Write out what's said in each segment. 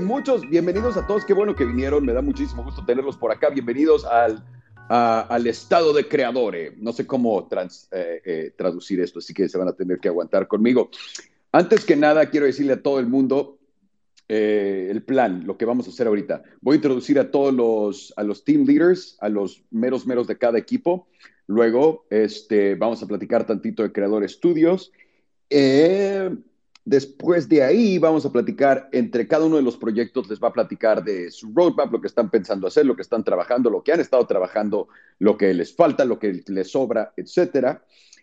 muchos, bienvenidos a todos, qué bueno que vinieron, me da muchísimo gusto tenerlos por acá, bienvenidos al, al estado de creadores, no sé cómo eh, eh, traducir esto, así que se van a tener que aguantar conmigo. Antes que nada, quiero decirle a todo el mundo eh, el plan, lo que vamos a hacer ahorita. Voy a introducir a todos los, a los team leaders, a los meros meros de cada equipo. Luego, este, vamos a platicar tantito de Creador Estudios. Eh, después de ahí, vamos a platicar entre cada uno de los proyectos, les va a platicar de su roadmap, lo que están pensando hacer, lo que están trabajando, lo que han estado trabajando, lo que les falta, lo que les sobra, etcétera.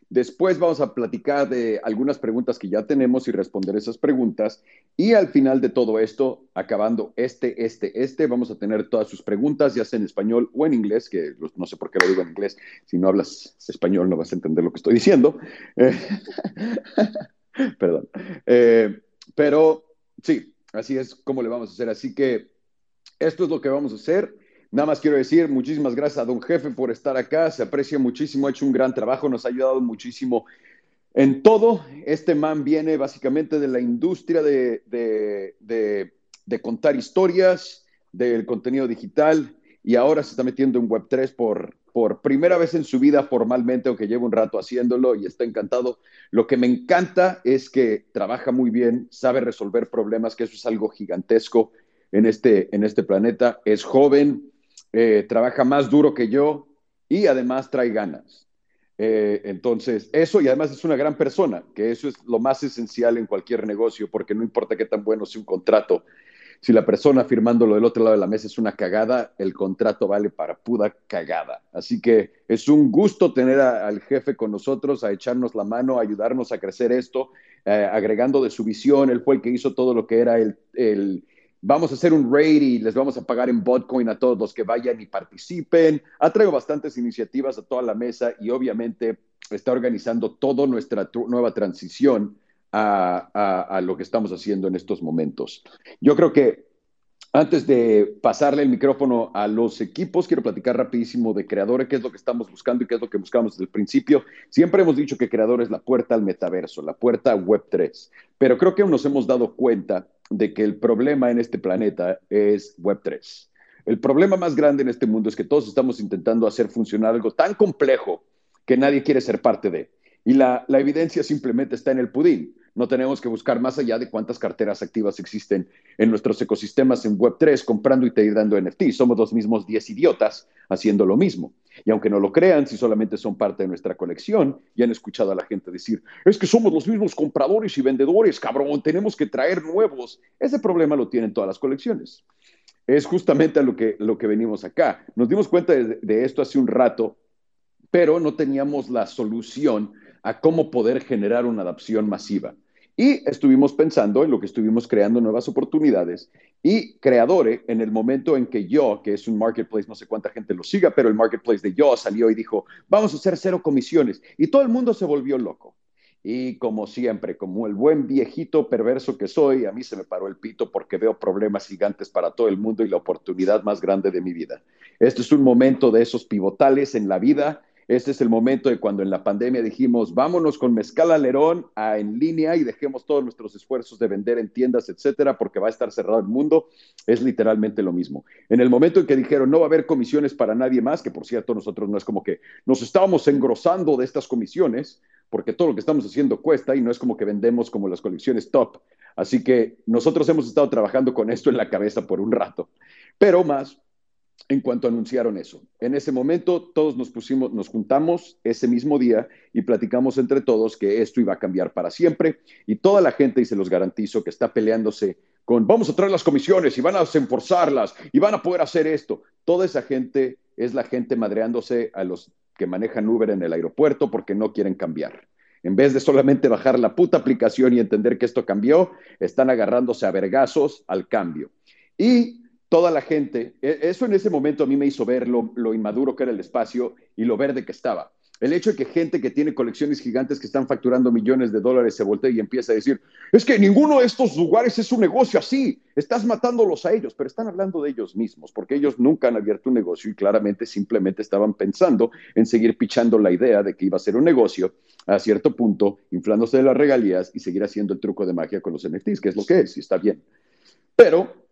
Después vamos a platicar de algunas preguntas que ya tenemos y responder esas preguntas. Y al final de todo esto, acabando este, este, este, vamos a tener todas sus preguntas, ya sea en español o en inglés, que no sé por qué lo digo en inglés. Si no hablas español no vas a entender lo que estoy diciendo. perdón. Eh, pero sí, así es como le vamos a hacer. Así que esto es lo que vamos a hacer. Nada más quiero decir muchísimas gracias a don jefe por estar acá, se aprecia muchísimo, ha hecho un gran trabajo, nos ha ayudado muchísimo en todo. Este man viene básicamente de la industria de, de, contar historias, del contenido digital y ahora se está metiendo en Web3 por, por primera vez en su vida formalmente, aunque lleva un rato haciéndolo y está encantado. Lo que me encanta es que trabaja muy bien, sabe resolver problemas, que eso es algo gigantesco en este, en este planeta. Es joven, eh, trabaja más duro que yo y además trae ganas. Eh, entonces, eso y además es una gran persona, que eso es lo más esencial en cualquier negocio, porque no importa qué tan bueno sea un contrato, si la persona firmándolo del otro lado de la mesa es una cagada, el contrato vale para puda cagada. Así que es un gusto tener al jefe con nosotros, a echarnos la mano, a ayudarnos a crecer esto, eh, agregando de su visión. Él fue el que hizo todo lo que era el, vamos a hacer un raid y les vamos a pagar en Botcoin a todos los que vayan y participen. Ha traído bastantes iniciativas a toda la mesa y obviamente está organizando toda nuestra nueva transición a, a, lo que estamos haciendo en estos momentos. Yo creo que antes de pasarle el micrófono a los equipos, quiero platicar rapidísimo de Creadores, qué es lo que estamos buscando y qué es lo que buscamos desde el principio. Siempre hemos dicho que Creador es la puerta al metaverso, la puerta a Web3, pero creo que nos hemos dado cuenta de que el problema en este planeta es Web3. El problema más grande en este mundo es que todos estamos intentando hacer funcionar algo tan complejo que nadie quiere ser parte de. Y la, la evidencia simplemente está en el pudín. No tenemos que buscar más allá de cuántas carteras activas existen en nuestros ecosistemas en Web3 comprando y te dando NFT. Somos los mismos 10 idiotas haciendo lo mismo. Y aunque no lo crean, si solamente son parte de nuestra colección, y han escuchado a la gente decir, es que somos los mismos compradores y vendedores, cabrón, tenemos que traer nuevos. Ese problema lo tienen todas las colecciones. Es justamente a lo que, lo que venimos acá. Nos dimos cuenta de, de esto hace un rato, pero no teníamos la solución a cómo poder generar una adopción masiva. Y estuvimos pensando en lo que estuvimos creando nuevas oportunidades y Creadore, en el momento en que yo, que es un marketplace, no sé cuánta gente lo siga, pero el marketplace de yo salió y dijo, vamos a hacer cero comisiones. Y todo el mundo se volvió loco. Y como siempre, como el buen viejito perverso que soy, a mí se me paró el pito porque veo problemas gigantes para todo el mundo y la oportunidad más grande de mi vida. Este es un momento de esos pivotales en la vida este es el momento de cuando en la pandemia dijimos, vámonos con Mezcal Alerón a en línea y dejemos todos nuestros esfuerzos de vender en tiendas, etcétera, porque va a estar cerrado el mundo. Es literalmente lo mismo. En el momento en que dijeron, no va a haber comisiones para nadie más, que por cierto, nosotros no es como que nos estábamos engrosando de estas comisiones, porque todo lo que estamos haciendo cuesta y no es como que vendemos como las colecciones top. Así que nosotros hemos estado trabajando con esto en la cabeza por un rato. Pero más, en cuanto anunciaron eso. En ese momento todos nos pusimos, nos juntamos ese mismo día y platicamos entre todos que esto iba a cambiar para siempre y toda la gente, y se los garantizo, que está peleándose con vamos a traer las comisiones y van a enforzarlas y van a poder hacer esto. Toda esa gente es la gente madreándose a los que manejan Uber en el aeropuerto porque no quieren cambiar. En vez de solamente bajar la puta aplicación y entender que esto cambió, están agarrándose a vergazos al cambio. Y toda la gente, e, eso en ese momento a mí me hizo ver lo, inmaduro que era el espacio y lo verde que estaba. El hecho de que gente que tiene colecciones gigantes que están facturando millones de dólares se voltee y empieza a decir, es que ninguno de estos lugares es un negocio así, estás matándolos a ellos, pero están hablando de ellos mismos, porque ellos nunca han abierto un negocio y claramente simplemente estaban pensando en seguir pichando la idea de que iba a ser un negocio a cierto punto, inflándose de las regalías y seguir haciendo el truco de magia con los NFTs, que es lo que es, y está bien. Pero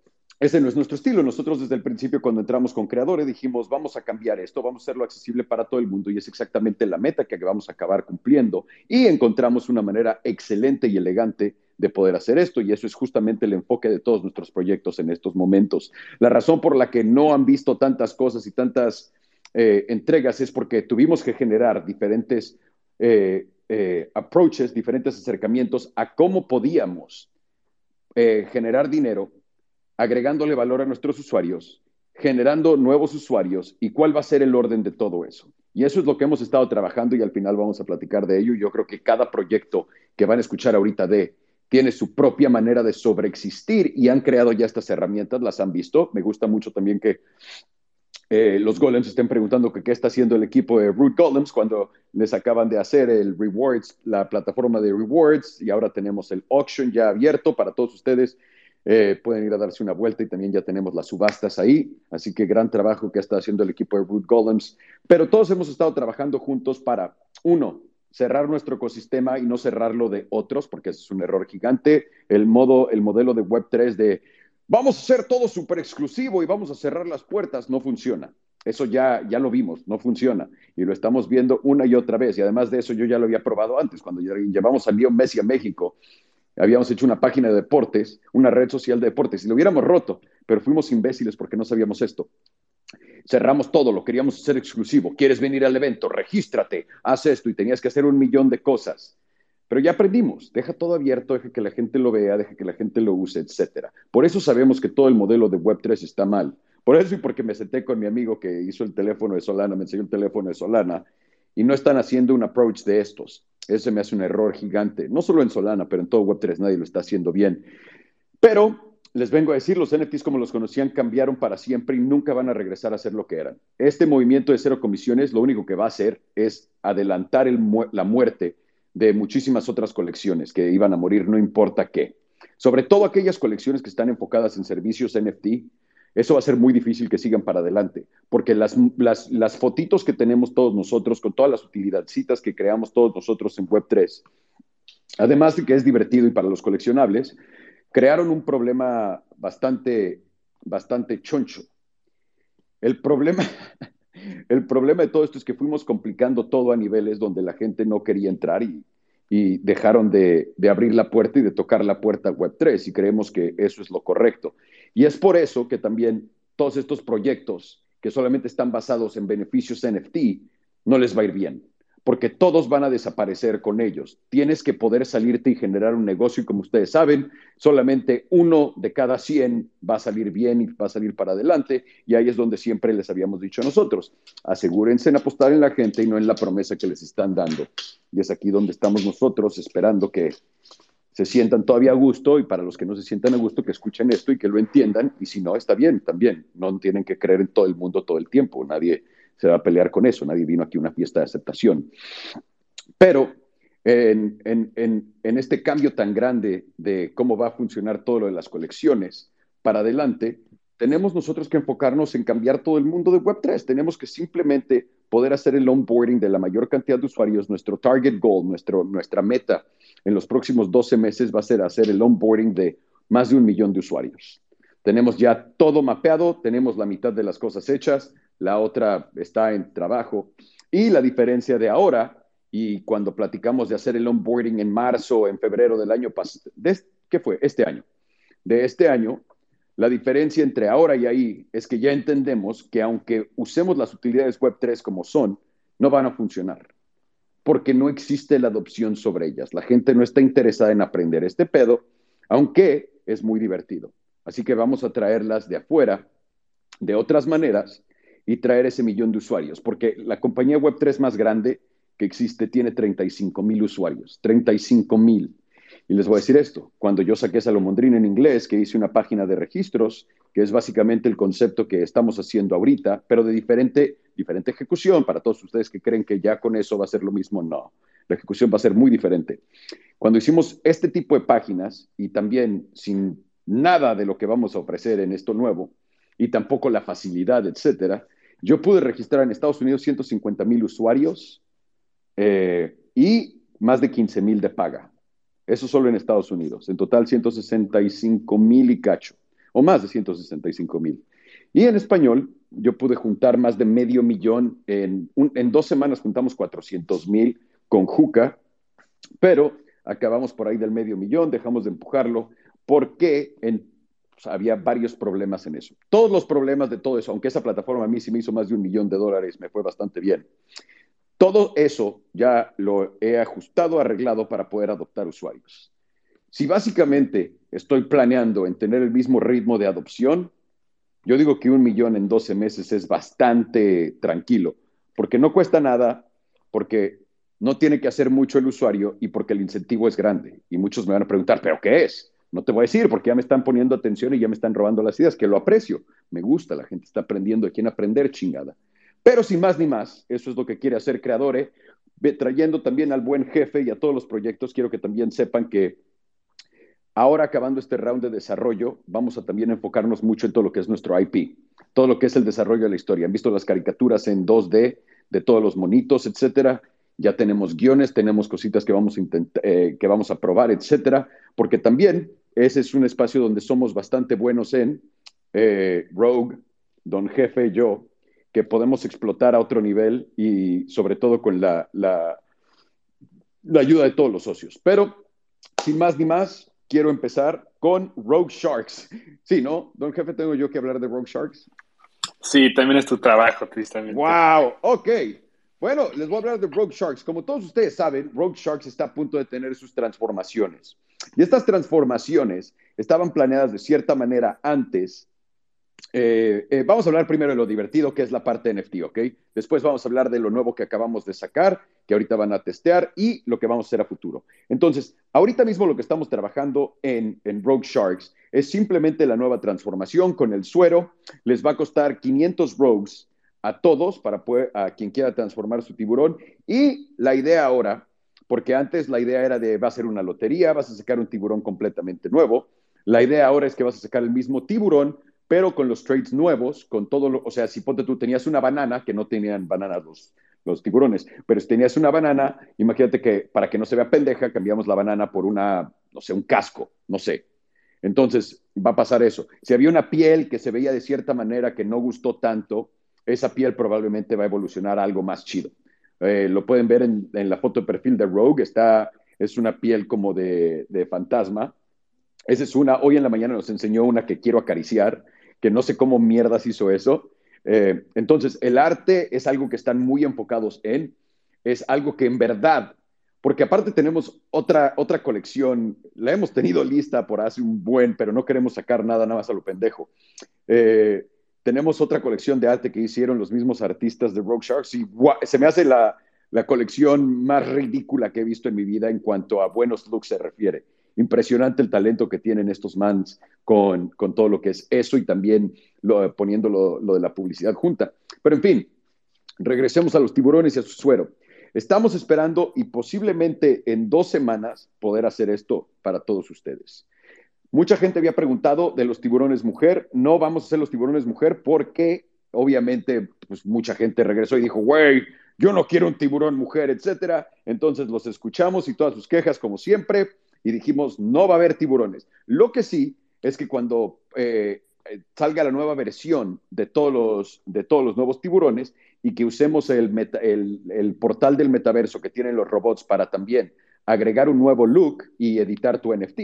ese no es nuestro estilo. Nosotros desde el principio cuando entramos con Creadores dijimos, vamos a cambiar esto, vamos a hacerlo accesible para todo el mundo y es exactamente la meta que vamos a acabar cumpliendo. Y encontramos una manera excelente y elegante de poder hacer esto y eso es justamente el enfoque de todos nuestros proyectos en estos momentos. La razón por la que no han visto tantas cosas y tantas eh, entregas es porque tuvimos que generar diferentes eh, eh, approaches, diferentes acercamientos a cómo podíamos generar dinero agregándole valor a nuestros usuarios, generando nuevos usuarios y cuál va a ser el orden de todo eso. Y eso es lo que hemos estado trabajando y al final vamos a platicar de ello. Yo creo que cada proyecto que van a escuchar ahorita de tiene su propia manera de sobreexistir y han creado ya estas herramientas, las han visto. Me gusta mucho también que eh, los Golems estén preguntando qué está haciendo el equipo de Root Golems cuando les acaban de hacer el Rewards, la plataforma de Rewards, y ahora tenemos el auction ya abierto para todos ustedes eh, pueden ir a darse una vuelta y también ya tenemos las subastas ahí. Así que gran trabajo que está haciendo el equipo de Root Golems. Pero todos hemos estado trabajando juntos para, uno, cerrar nuestro ecosistema y no cerrarlo de otros, porque es un error gigante. El, modo, el modelo de Web3 de vamos a hacer todo súper exclusivo y vamos a cerrar las puertas, no funciona. Eso ya, ya lo vimos, no funciona. Y lo estamos viendo una y otra vez. Y además de eso, yo ya lo había probado antes, cuando llevamos a Leo Messi a México habíamos hecho una página de deportes, una red social de deportes, y lo hubiéramos roto, pero fuimos imbéciles porque no sabíamos esto. Cerramos todo, lo queríamos hacer exclusivo. ¿Quieres venir al evento? Regístrate, haz esto y tenías que hacer un millón de cosas. Pero ya aprendimos, deja todo abierto, deja que la gente lo vea, deja que la gente lo use, etc. Por eso sabemos que todo el modelo de Web3 está mal. Por eso y porque me senté con mi amigo que hizo el teléfono de Solana, me enseñó el teléfono de Solana, y no están haciendo un approach de estos. Ese me hace un error gigante, no solo en Solana, pero en todo Web3 nadie lo está haciendo bien. Pero les vengo a decir, los NFTs como los conocían cambiaron para siempre y nunca van a regresar a ser lo que eran. Este movimiento de cero comisiones lo único que va a hacer es adelantar la muerte de muchísimas otras colecciones que iban a morir no importa qué. Sobre todo aquellas colecciones que están enfocadas en servicios NFT, eso va a ser muy difícil que sigan para adelante, porque las, las, fotitos que tenemos todos nosotros, con todas las utilidadcitas que creamos todos nosotros en Web3, además de que es divertido y para los coleccionables, crearon un problema bastante, bastante choncho. El problema, el problema de todo esto es que fuimos complicando todo a niveles donde la gente no quería entrar y, y dejaron de, de, abrir la puerta y de tocar la puerta Web3 y creemos que eso es lo correcto. Y es por eso que también todos estos proyectos que solamente están basados en beneficios NFT no les va a ir bien, porque todos van a desaparecer con ellos. Tienes que poder salirte y generar un negocio y como ustedes saben, solamente uno de cada 100 va a salir bien y va a salir para adelante y ahí es donde siempre les habíamos dicho a nosotros, asegúrense en apostar en la gente y no en la promesa que les están dando. Y es aquí donde estamos nosotros esperando que se sientan todavía a gusto y para los que no se sientan a gusto que escuchen esto y que lo entiendan y si no está bien también no tienen que creer en todo el mundo todo el tiempo nadie se va a pelear con eso nadie vino aquí a una fiesta de aceptación. Pero en, en, este cambio tan grande de cómo va a funcionar todo lo de las colecciones para adelante tenemos nosotros que enfocarnos en cambiar todo el mundo de Web3 tenemos que simplemente poder hacer el onboarding de la mayor cantidad de usuarios. Nuestro target goal nuestro, nuestra meta en los próximos 12 meses va a ser hacer el onboarding de más de un millón de usuarios. Tenemos ya todo mapeado, tenemos la mitad de las cosas hechas, la otra está en trabajo. Y la diferencia de ahora y cuando platicamos de hacer el onboarding en marzo en febrero del año pasado, ¿qué fue? Este año. De este año, la diferencia entre ahora y ahí es que ya entendemos que aunque usemos las utilidades Web3 como son, no van a funcionar porque no existe la adopción sobre ellas. La gente no está interesada en aprender este pedo, aunque es muy divertido. Así que vamos a traerlas de afuera, de otras maneras, y traer ese millón de usuarios, porque la compañía Web3 más grande que existe tiene 35 mil usuarios, 35 mil. Y les voy a decir esto, cuando yo saqué Salomondrín en inglés, que hice una página de registros, que es básicamente el concepto que estamos haciendo ahorita, pero de diferente, diferente ejecución, para todos ustedes que creen que ya con eso va a ser lo mismo, no, la ejecución va a ser muy diferente. Cuando hicimos este tipo de páginas y también sin nada de lo que vamos a ofrecer en esto nuevo, y tampoco la facilidad, etcétera, yo pude registrar en Estados Unidos 150 mil usuarios eh, y más de 15 mil de paga. Eso solo en Estados Unidos. En total, 165 mil y cacho. o más de 165 mil. Y en español, yo pude juntar más de medio millón. En, en dos semanas juntamos 400 mil con Juca, pero acabamos por ahí del medio millón, dejamos de empujarlo, porque en, había varios problemas en eso. Todos los problemas de todo eso, aunque esa plataforma a mí sí me hizo más de un millón de dólares, me fue bastante bien. Todo eso ya lo he ajustado, arreglado para poder adoptar usuarios. Si básicamente estoy planeando en tener el mismo ritmo de adopción, yo digo que un millón en 12 meses es bastante tranquilo, porque no cuesta nada, porque no tiene que hacer mucho el usuario y porque el incentivo es grande. Y muchos me van a preguntar, ¿pero qué es? No te voy a decir porque ya me están poniendo atención y ya me están robando las ideas, que lo aprecio. Me gusta, la gente está aprendiendo de quién aprender, chingada. Pero sin más ni más, eso es lo que quiere hacer Creadore. Trayendo también al buen jefe y a todos los proyectos, quiero que también sepan que ahora acabando este round de desarrollo, vamos a también enfocarnos mucho en todo lo que es nuestro IP, todo lo que es el desarrollo de la historia. Han visto las caricaturas en 2D de todos los monitos, etcétera ya tenemos guiones, tenemos cositas que vamos a, eh, que vamos a probar, etcétera, porque también ese es un espacio donde somos bastante buenos en eh, Rogue, Don Jefe y yo, que podemos explotar a otro nivel y sobre todo con la, la, la ayuda de todos los socios. Pero, sin más ni más, quiero empezar con Rogue Sharks. Sí, ¿no? Don Jefe, ¿tengo yo que hablar de Rogue Sharks? Sí, también es tu trabajo, tristemente. ¡Wow! Ok. Bueno, les voy a hablar de Rogue Sharks. Como todos ustedes saben, Rogue Sharks está a punto de tener sus transformaciones. Y estas transformaciones estaban planeadas de cierta manera antes. Eh, eh, vamos a hablar primero de lo divertido, que es la parte NFT, ¿ok? Después vamos a hablar de lo nuevo que acabamos de sacar, que ahorita van a testear, y lo que vamos a hacer a futuro. Entonces, ahorita mismo lo que estamos trabajando en, en Rogue Sharks es simplemente la nueva transformación con el suero. Les va a costar 500 Rogues a todos para a quien quiera transformar su tiburón. Y la idea ahora, porque antes la idea era de va a ser una lotería, vas a sacar un tiburón completamente nuevo. La idea ahora es que vas a sacar el mismo tiburón, pero con los trades nuevos, con todo lo, o sea, si ponte tú tenías una banana, que no tenían bananas los, los tiburones, pero si tenías una banana, imagínate que para que no se vea pendeja, cambiamos la banana por una, no sé, un casco, no sé. Entonces va a pasar eso. Si había una piel que se veía de cierta manera que no gustó tanto, esa piel probablemente va a evolucionar a algo más chido. Eh, lo pueden ver en, la foto de perfil de Rogue, está, es una piel como de, fantasma. Esa es una, hoy en la mañana nos enseñó una que quiero acariciar, que no sé cómo mierdas hizo eso. Eh, entonces, el arte es algo que están muy enfocados en, es algo que en verdad, porque aparte tenemos otra, otra colección, la hemos tenido lista por hace un buen, pero no queremos sacar nada, nada más a lo pendejo. Eh, tenemos otra colección de arte que hicieron los mismos artistas de Rogue Sharks y se me hace la, colección más ridícula que he visto en mi vida en cuanto a buenos looks se refiere. Impresionante el talento que tienen estos mans con, con todo lo que es eso y también lo, poniendo lo, lo, de la publicidad junta. Pero en fin, regresemos a los tiburones y a su suero. Estamos esperando y posiblemente en dos semanas poder hacer esto para todos ustedes. Mucha gente había preguntado de los tiburones mujer. No vamos a hacer los tiburones mujer porque obviamente pues, mucha gente regresó y dijo, güey, yo no quiero un tiburón mujer, etcétera. Entonces los escuchamos y todas sus quejas como siempre y dijimos, no va a haber tiburones. Lo que sí es que cuando eh, salga la nueva versión de todos los, de todos los nuevos tiburones y que usemos el, el portal del metaverso que tienen los robots para también agregar un nuevo look y editar tu NFT,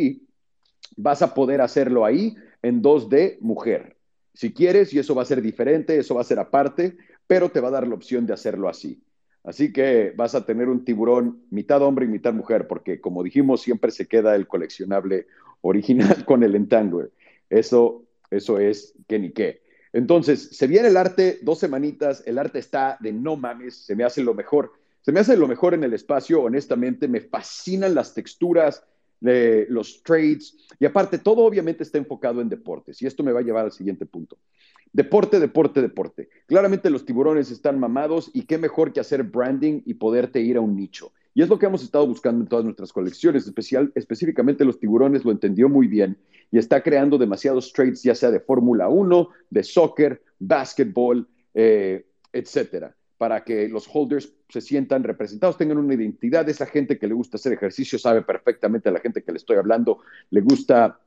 vas a poder hacerlo ahí en 2D mujer. Si quieres, y eso va a ser diferente, eso va a ser aparte, pero te va a dar la opción de hacerlo así. Así que vas a tener un tiburón mitad hombre y mitad mujer, porque como dijimos, siempre se queda el coleccionable original con el Entangler. Eso, eso es que ni qué. Entonces, se viene el arte, dos semanitas, el arte está de no mames, se me hace lo mejor. Se me hace lo mejor en el espacio, honestamente, me fascinan las texturas, los trades, y aparte todo obviamente está enfocado en deportes, y esto me va a llevar al siguiente punto. Deporte, deporte, deporte. Claramente los tiburones están mamados y qué mejor que hacer branding y poderte ir a un nicho. Y es lo que hemos estado buscando en todas nuestras colecciones, especial, específicamente los tiburones lo entendió muy bien y está creando demasiados trades, ya sea de Fórmula 1, de soccer, básquetbol, eh, etcétera para que los holders se sientan representados, tengan una identidad. Esa gente que le gusta hacer ejercicio sabe perfectamente a la gente que le estoy hablando, le gusta,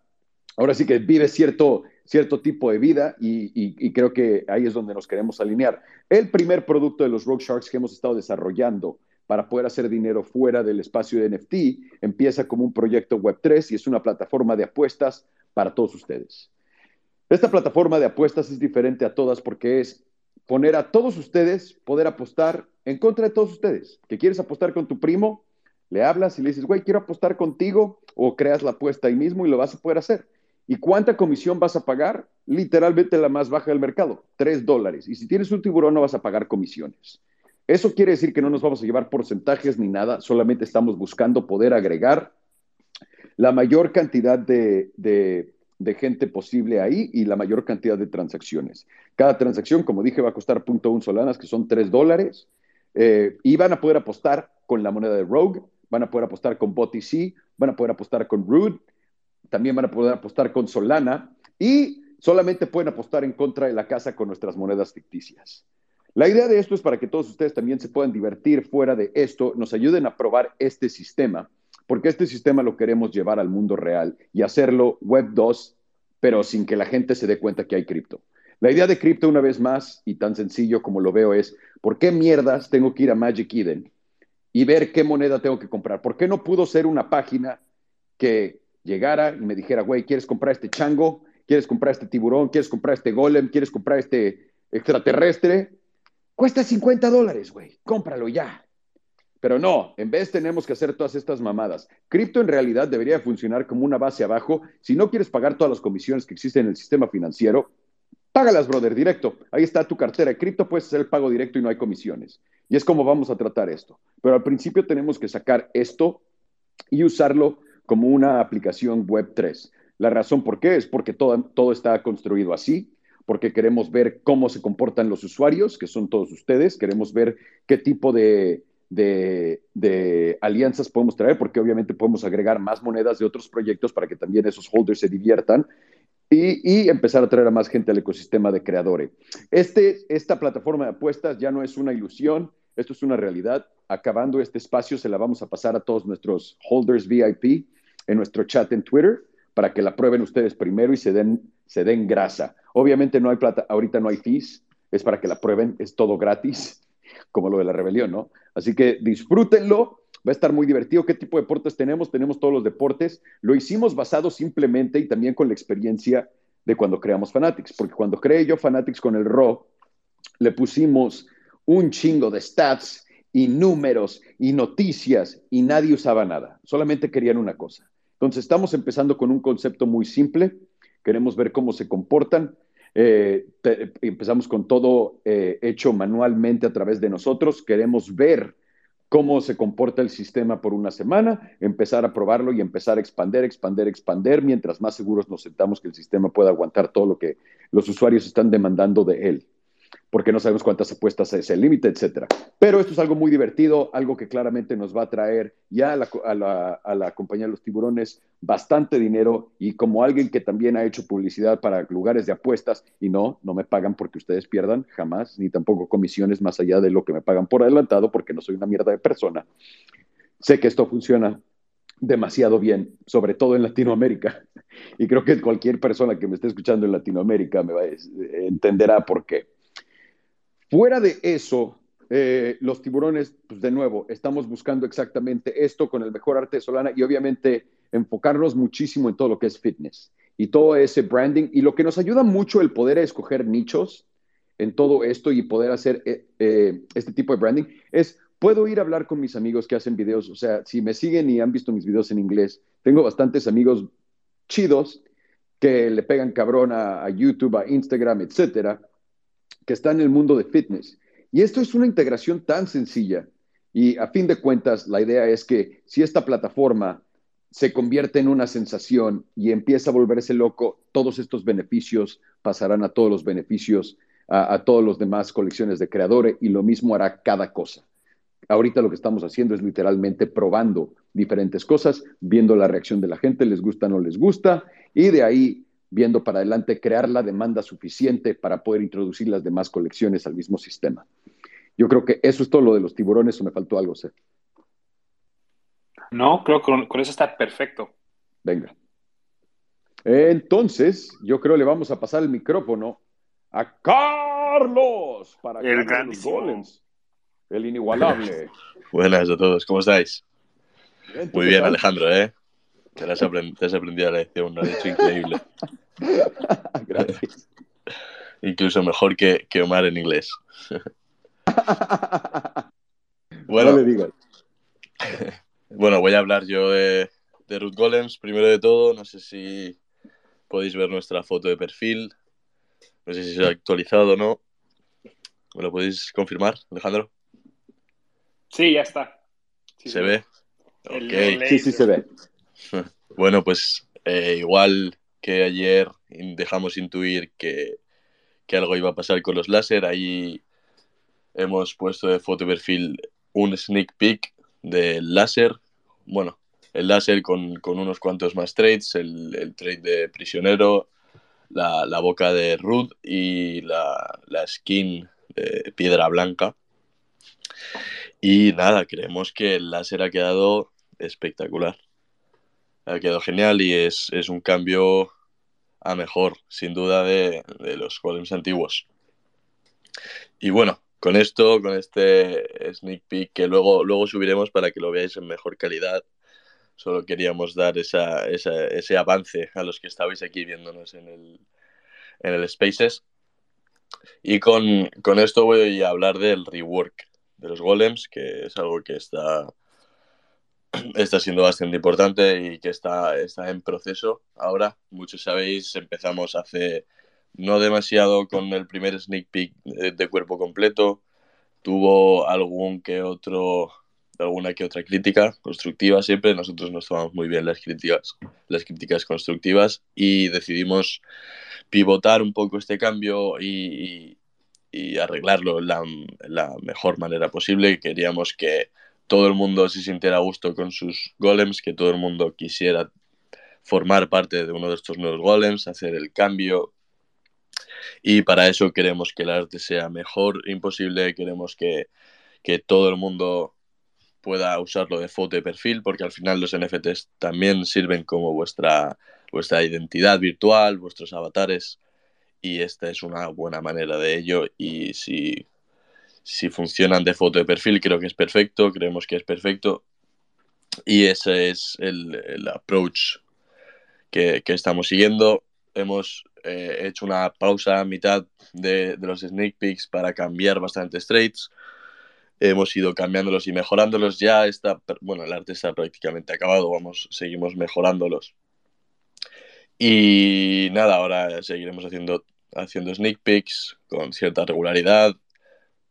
ahora sí que vive cierto, cierto tipo de vida y, creo que ahí es donde nos queremos alinear. El primer producto de los Rogue Sharks que hemos estado desarrollando para poder hacer dinero fuera del espacio de NFT empieza como un proyecto Web3 y es una plataforma de apuestas para todos ustedes. Esta plataforma de apuestas es diferente a todas porque es poner a todos ustedes, poder apostar en contra de todos ustedes. Que quieres apostar con tu primo, le hablas y le dices, güey, quiero apostar contigo o creas la apuesta ahí mismo y lo vas a poder hacer. ¿Y cuánta comisión vas a pagar? Literalmente la más baja del mercado, tres dólares. Y si tienes un tiburón no vas a pagar comisiones. Eso quiere decir que no nos vamos a llevar porcentajes ni nada, solamente estamos buscando poder agregar la mayor cantidad de, gente posible ahí y la mayor cantidad de transacciones. Cada transacción, como dije, va a costar .1 solanas, que son tres dólares, eh, y van a poder apostar con la moneda de Rogue, van a poder apostar con BOTC, van a poder apostar con Rude, también van a poder apostar con Solana y solamente pueden apostar en contra de la casa con nuestras monedas ficticias. La idea de esto es para que todos ustedes también se puedan divertir fuera de esto, nos ayuden a probar este sistema, porque este sistema lo queremos llevar al mundo real y hacerlo Web 2, pero sin que la gente se dé cuenta que hay cripto. La idea de cripto, una vez más, y tan sencillo como lo veo, es, ¿por qué mierdas tengo que ir a Magic Eden y ver qué moneda tengo que comprar? ¿Por qué no pudo ser una página que llegara y me dijera, güey, ¿quieres comprar este chango? ¿Quieres comprar este tiburón? ¿Quieres comprar este golem? ¿Quieres comprar este extraterrestre? Cuesta 50 dólares, güey, cómpralo ya. Pero no, en vez tenemos que hacer todas estas mamadas. Cripto en realidad debería funcionar como una base abajo. Si no quieres pagar todas las comisiones que existen en el sistema financiero, págalas, brother, directo. Ahí está tu cartera de cripto, puedes hacer el pago directo y no hay comisiones. Y es como vamos a tratar esto. Pero al principio tenemos que sacar esto y usarlo como una aplicación Web 3. La razón por qué es porque todo, todo está construido así, porque queremos ver cómo se comportan los usuarios, que son todos ustedes, queremos ver qué tipo de, de, alianzas podemos traer, porque obviamente podemos agregar más monedas de otros proyectos para que también esos holders se diviertan y, empezar a traer a más gente al ecosistema de creadores. Este, esta plataforma de apuestas ya no es una ilusión, esto es una realidad. Acabando este espacio, se la vamos a pasar a todos nuestros holders VIP en nuestro chat en Twitter para que la prueben ustedes primero y se den, se den grasa. Obviamente no hay plata, ahorita no hay fees, es para que la prueben, es todo gratis, como lo de la rebelión, ¿no? Así que disfrútenlo, va a estar muy divertido. ¿Qué tipo de deportes tenemos? Tenemos todos los deportes. Lo hicimos basado simplemente y también con la experiencia de cuando creamos Fanatics, porque cuando creé yo Fanatics con el RO, le pusimos un chingo de stats y números y noticias y nadie usaba nada, solamente querían una cosa, entonces, estamos empezando con un concepto muy simple. Queremos ver cómo se comportan. Eh, empezamos con todo eh, hecho manualmente a través de nosotros. Queremos ver cómo se comporta el sistema por una semana, empezar a probarlo y empezar a expander, expander, expander, mientras más seguros nos sentamos que el sistema pueda aguantar todo lo que los usuarios están demandando de él porque no sabemos cuántas apuestas es el límite, etcétera. Pero esto es algo muy divertido, algo que claramente nos va a traer ya a la, a la, compañía de los tiburones bastante dinero y como alguien que también ha hecho publicidad para lugares de apuestas y no, no me pagan porque ustedes pierdan jamás, ni tampoco comisiones más allá de lo que me pagan por adelantado porque no soy una mierda de persona. Sé que esto funciona demasiado bien, sobre todo en Latinoamérica. Y creo que cualquier persona que me esté escuchando en Latinoamérica me va a, entenderá por qué. Fuera de eso, eh, los tiburones, pues de nuevo, estamos buscando exactamente esto con el mejor arte de Solana y obviamente enfocarnos muchísimo en todo lo que es fitness y todo ese branding. Y lo que nos ayuda mucho el poder escoger nichos en todo esto y poder hacer eh, eh, este tipo de branding es, puedo ir a hablar con mis amigos que hacen videos, o sea, si me siguen y han visto mis videos en inglés, tengo bastantes amigos chidos que le pegan cabrón a, a YouTube, a Instagram, etcétera que está en el mundo de fitness. Y esto es una integración tan sencilla. Y a fin de cuentas, la idea es que si esta plataforma se convierte en una sensación y empieza a volverse loco, todos estos beneficios pasarán a todos los beneficios, a, a todos los demás colecciones de creadores y lo mismo hará cada cosa. Ahorita lo que estamos haciendo es literalmente probando diferentes cosas, viendo la reacción de la gente, les gusta, no les gusta, y de ahí viendo para adelante crear la demanda suficiente para poder introducir las demás colecciones al mismo sistema. Yo creo que eso es todo lo de los tiburones o me faltó algo, Seth. No, creo que con, eso está perfecto. Venga. Entonces, yo creo le vamos a pasar el micrófono a Carlos para El que hable de los grandísimo. golems. El inigualable. Buenas a todos, ¿cómo estáis? Bien, ¿tú Muy bien, tal? Alejandro, ¿eh? Te, has aprend- te has aprendido la lección, lo has hecho increíble. Gracias. Incluso mejor que, que Omar en inglés. Bueno, No le digas. bueno, voy a hablar yo de, de Ruth Golems. Primero de todo, no sé si podéis ver nuestra foto de perfil. No sé si se ha actualizado o no. ¿Me lo podéis confirmar, Alejandro? Sí, ya está. Sí, ¿Se sí. ve? El- Ok. el Sí, sí se ve. Bueno, pues eh, igual que ayer dejamos intuir que, que algo iba a pasar con los láser, ahí hemos puesto de foto perfil un sneak peek del láser. Bueno, el láser con, con unos cuantos más trades, el, el trade de prisionero, la, la boca de Ruth y la, la skin de piedra blanca. Y nada, creemos que el láser ha quedado espectacular ha quedado genial y es, es un cambio a mejor, sin duda, de, de los golems antiguos. Y bueno, con esto, con este sneak peek que luego, luego subiremos para que lo veáis en mejor calidad, solo queríamos dar esa, esa- ese avance a los que estabais aquí viéndonos en el, en el Spaces. Y con, con esto voy a hablar del rework de los golems, que es algo que está está siendo bastante importante y que está, está en proceso ahora. Muchos sabéis, empezamos hace no demasiado con el primer sneak peek de, de cuerpo completo. Tuvo algún que otro, alguna que otra crítica constructiva siempre. Nosotros nos tomamos muy bien las críticas, las críticas constructivas y decidimos pivotar un poco este cambio y, y- y arreglarlo la, la mejor manera posible. Queríamos que todo el mundo se sintiera a gusto con sus golems, que todo el mundo quisiera formar parte de uno de estos nuevos golems, hacer el cambio. Y para eso queremos que el arte sea mejor imposible, queremos que, que todo el mundo pueda usarlo de foto de perfil, porque al final los NFTs también sirven como vuestra, vuestra identidad virtual, vuestros avatares, y esta es una buena manera de ello. Y si si funcionan de foto de perfil, creo que es perfecto, creemos que es perfecto. Y ese es el, el approach que, que estamos siguiendo. Hemos eh, hecho una pausa a mitad de, de los sneak peeks para cambiar bastantes traits. Hemos ido cambiándolos y mejorándolos. Ya está, bueno, el arte está prácticamente acabado, vamos, seguimos mejorándolos. Y nada, ahora seguiremos haciendo, haciendo sneak peeks con cierta regularidad,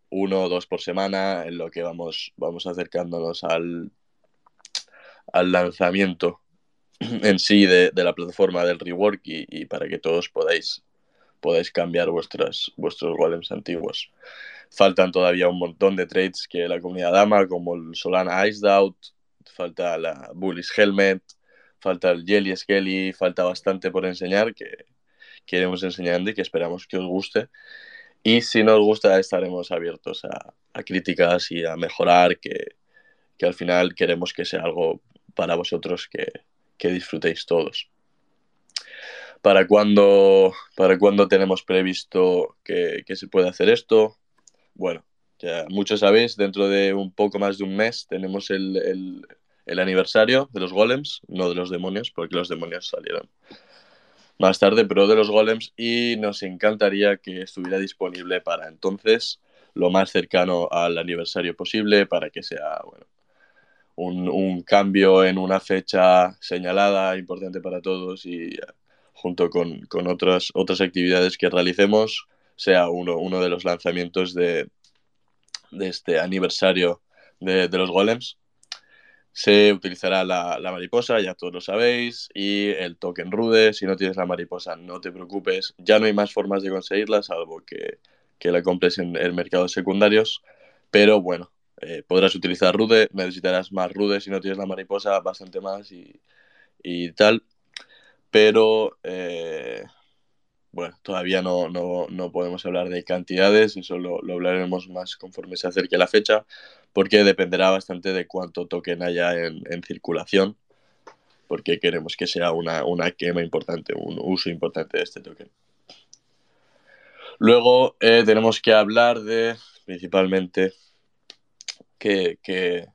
uno o dos por semana, en lo que vamos, vamos acercándonos al, al lanzamiento en sí de, de la plataforma del rework y, y para que todos podáis, podáis cambiar vuestras, vuestros golems antiguos. Faltan todavía un montón de trades que la comunidad ama, como el Solana Iced Out, falta la Bullish Helmet, falta el Jelly Skelly, falta bastante por enseñar que, que iremos enseñando y que esperamos que os guste. Y si no os gusta, estaremos abiertos a, a críticas y a mejorar, que, que, al final queremos que sea algo para vosotros que, que disfrutéis todos. ¿Para cuándo, ¿Para cuándo tenemos previsto que, que, se puede hacer esto? Bueno, ya muchos sabéis, dentro de un poco más de un mes tenemos el, el, el aniversario de los golems, no de los demonios, porque los demonios salieron más tarde, pero de los golems y nos encantaría que estuviera disponible para entonces, lo más cercano al aniversario posible, para que sea bueno, un, un cambio en una fecha señalada, importante para todos y junto con, con otras, otras actividades que realicemos, sea uno, uno de los lanzamientos de, de este aniversario de, de los golems se utilizará la, la, mariposa, ya todos lo sabéis, y el token rude. Si no tienes la mariposa, no te preocupes. Ya no hay más formas de conseguirla, salvo que, que la compres en, en, mercados secundarios. Pero bueno, eh, podrás utilizar rude, necesitarás más rude si no tienes la mariposa, bastante más y, y tal. Pero eh, bueno, todavía no, no, no, podemos hablar de cantidades, eso lo, lo, hablaremos más conforme se acerque la fecha, porque dependerá bastante de cuánto token haya en, en circulación. porque queremos que sea una, una quema importante, un uso importante de este token. Luego eh, tenemos que hablar de principalmente qué, qué,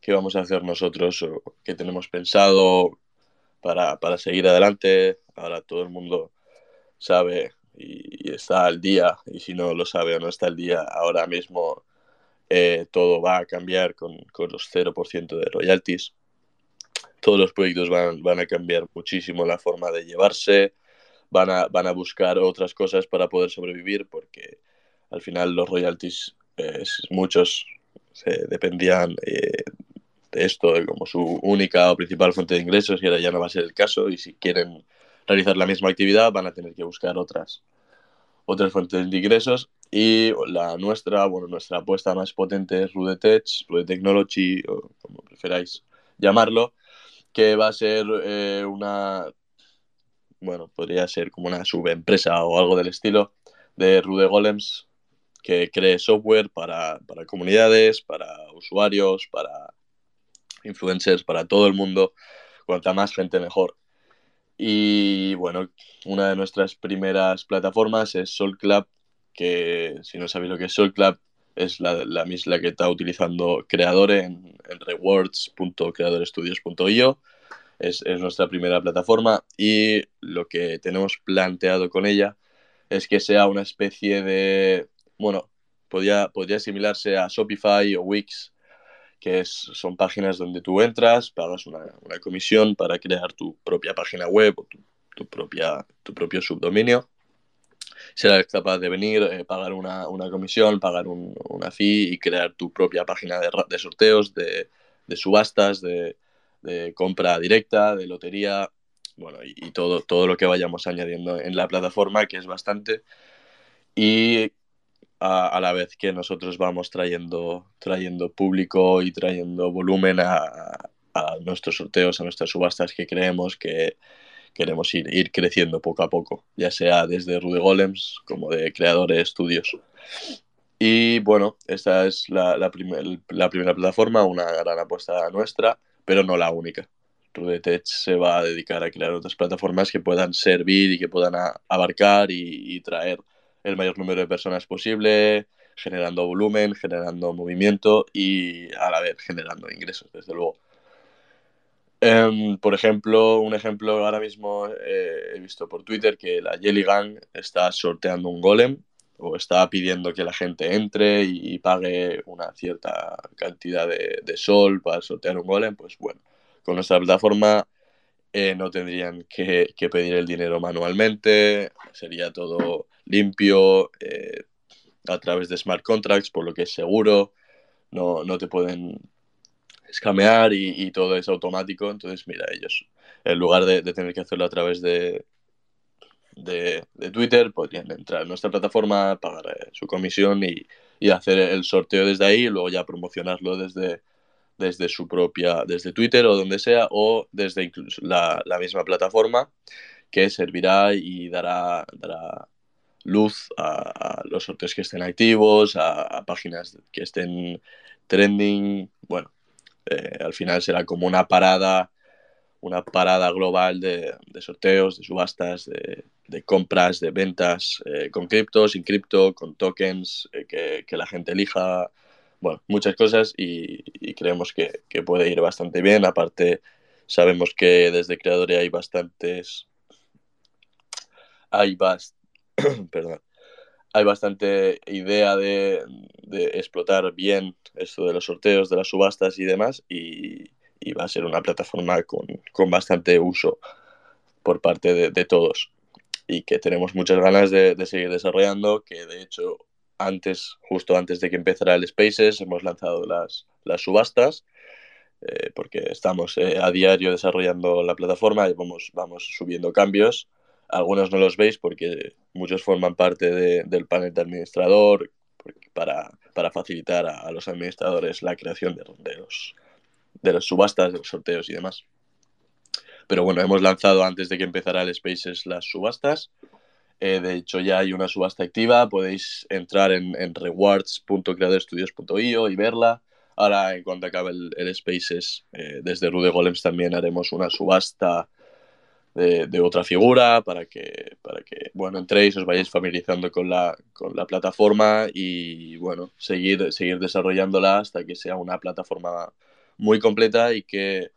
qué, vamos a hacer nosotros o qué tenemos pensado para, para, seguir adelante. Ahora todo el mundo sabe y, y, está al día, y si no lo sabe o no está al día, ahora mismo eh, todo va a cambiar con, con los 0% de royalties. Todos los proyectos van, van, a cambiar muchísimo la forma de llevarse, van a, van a buscar otras cosas para poder sobrevivir, porque al final los royalties, eh, muchos dependían eh, de esto como su única o principal fuente de ingresos y ahora ya no va a ser el caso y si quieren realizar la misma actividad van a tener que buscar otras, otras fuentes de ingresos y la nuestra, bueno, nuestra apuesta más potente es Rude Tech, Rude Technology o como preferáis llamarlo, que va a ser eh, una, bueno, podría ser como una subempresa o algo del estilo de Rude Golems, que cree software para, para comunidades, para usuarios, para influencers, para todo el mundo. Cuanta más gente mejor. Y bueno, una de nuestras primeras plataformas es Soul Club, que si no sabéis lo que es Soul Club, es la, la misma que está utilizando Creadore en, en rewards.creadorestudios.io. Es, es, nuestra primera plataforma y lo que tenemos planteado con ella es que sea una especie de, bueno, podría, podría asimilarse a Shopify o Wix, que es, son páginas donde tú entras, pagas una, una, comisión para crear tu propia página web o tu, tu, propia, tu propio subdominio serás capaz de venir, eh, pagar una, una, comisión, pagar un, una fee y crear tu propia página de, de sorteos, de, subastas, de, compra directa, de lotería, bueno, y, y, todo, todo lo que vayamos añadiendo en la plataforma, que es bastante. Y a, a la vez que nosotros vamos trayendo, trayendo público y trayendo volumen a, a nuestros sorteos, a nuestras subastas que creemos que queremos ir, ir creciendo poco a poco, ya sea desde Rude Golems como de creadores estudios. Y bueno, esta es la, la, primer, la, primera plataforma, una gran apuesta nuestra, pero no la única. Tech se va a dedicar a crear otras plataformas que puedan servir y que puedan a, abarcar y, y, traer el mayor número de personas posible, generando volumen, generando movimiento y a la vez generando ingresos, desde luego. Um, por ejemplo, un ejemplo ahora mismo eh, he visto por Twitter que la Jelly Gang está sorteando un golem o está pidiendo que la gente entre y, y pague una cierta cantidad de, de, sol para sortear un golem. Pues bueno, con nuestra plataforma eh, no tendrían que, que, pedir el dinero manualmente, sería todo limpio eh, a través de smart contracts, por lo que es seguro, no, no te pueden escamear y, todo es automático. Entonces, mira, ellos, en lugar de, tener que hacerlo a través de, de, de, Twitter, podrían entrar en nuestra plataforma, pagar eh, su comisión y, y, hacer el sorteo desde ahí y luego ya promocionarlo desde, desde su propia, desde Twitter o donde sea, o desde incluso la, la misma plataforma que servirá y dará, dará luz a, a, los sorteos que estén activos, a, a páginas que estén trending, bueno, eh, al final será como una parada, una parada global de, de sorteos, de subastas, de, de, compras, de ventas, eh, con cripto, sin cripto, con tokens, eh, que, que, la gente elija, bueno, muchas cosas y, y creemos que, que, puede ir bastante bien. Aparte, sabemos que desde Creadores hay bastantes, hay bast perdón, hay bastante idea de, de, explotar bien esto de los sorteos, de las subastas y demás, y, y va a ser una plataforma con, con bastante uso por parte de, de, todos. Y que tenemos muchas ganas de, de, seguir desarrollando, que de hecho antes, justo antes de que empezara el Spaces, hemos lanzado las, las subastas, eh, porque estamos eh, a diario desarrollando la plataforma y vamos, vamos subiendo cambios algunos no los veis porque muchos forman parte de, del panel de administrador para, para facilitar a, a, los administradores la creación de, de, los, de las subastas, de los sorteos y demás. Pero bueno, hemos lanzado antes de que empezara el Spaces las subastas. Eh, de hecho, ya hay una subasta activa. Podéis entrar en, en rewards.creadorestudios.io y verla. Ahora, en cuanto acabe el, el Spaces, eh, desde Rude Golems también haremos una subasta de, otra figura para que, para que, bueno, entréis, os vayáis familiarizando con la, con la plataforma y, bueno, seguir, seguir desarrollándola hasta que sea una plataforma muy completa y que,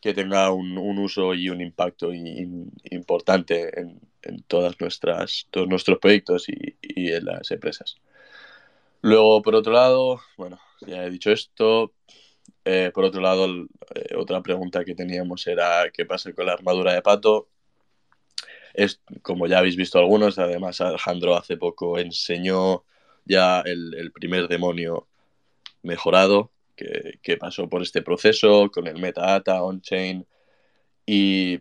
que tenga un, un, uso y un impacto importante en, en, todas nuestras, todos nuestros proyectos y, y en las empresas. Luego, por otro lado, bueno, ya he dicho esto, eh, por otro lado, eh, otra pregunta que teníamos era qué pasa con la armadura de pato. Es, como ya habéis visto algunos, además Alejandro hace poco enseñó ya el, el primer demonio mejorado que, que, pasó por este proceso con el metadata on-chain y,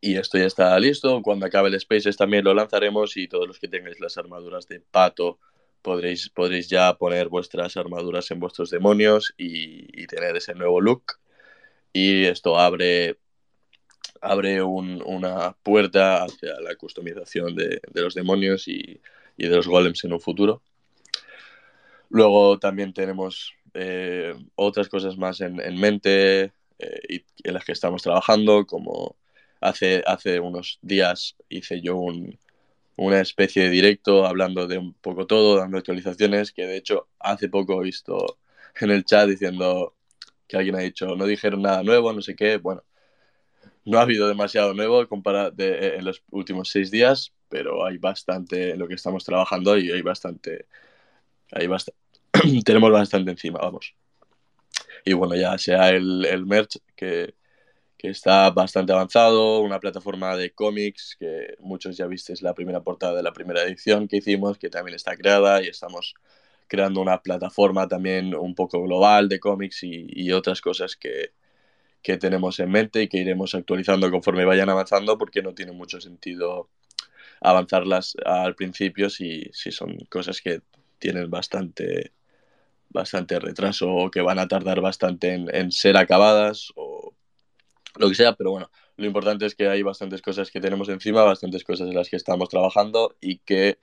y esto ya está listo. Cuando acabe el Spaces también lo lanzaremos y todos los que tengáis las armaduras de pato podréis, podréis ya poner vuestras armaduras en vuestros demonios y, tener ese nuevo look. Y esto abre, abre un, una puerta hacia la customización de, de los demonios y, y, de los golems en un futuro. Luego también tenemos eh, otras cosas más en, en mente eh, y en las que estamos trabajando, como hace, hace unos días hice yo un, una especie de directo hablando de un poco todo, dando actualizaciones, que de hecho hace poco he visto en el chat diciendo que alguien ha dicho, no dijeron nada nuevo, no sé qué, bueno, no ha habido demasiado nuevo de, en los últimos seis días, pero hay bastante en lo que estamos trabajando y hay bastante, hay bastante tenemos bastante encima, vamos. Y bueno, ya sea el, el merch que, que está bastante avanzado, una plataforma de cómics que muchos ya visteis la primera portada de la primera edición que hicimos, que también está creada y estamos creando una plataforma también un poco global de cómics y, otras cosas que, que, tenemos en mente y que iremos actualizando conforme vayan avanzando porque no tiene mucho sentido avanzarlas al principio si, si son cosas que tienen bastante bastante retraso o que van a tardar bastante en, en ser acabadas o lo que sea, pero bueno, lo importante es que hay bastantes cosas que tenemos encima, bastantes cosas en las que estamos trabajando y que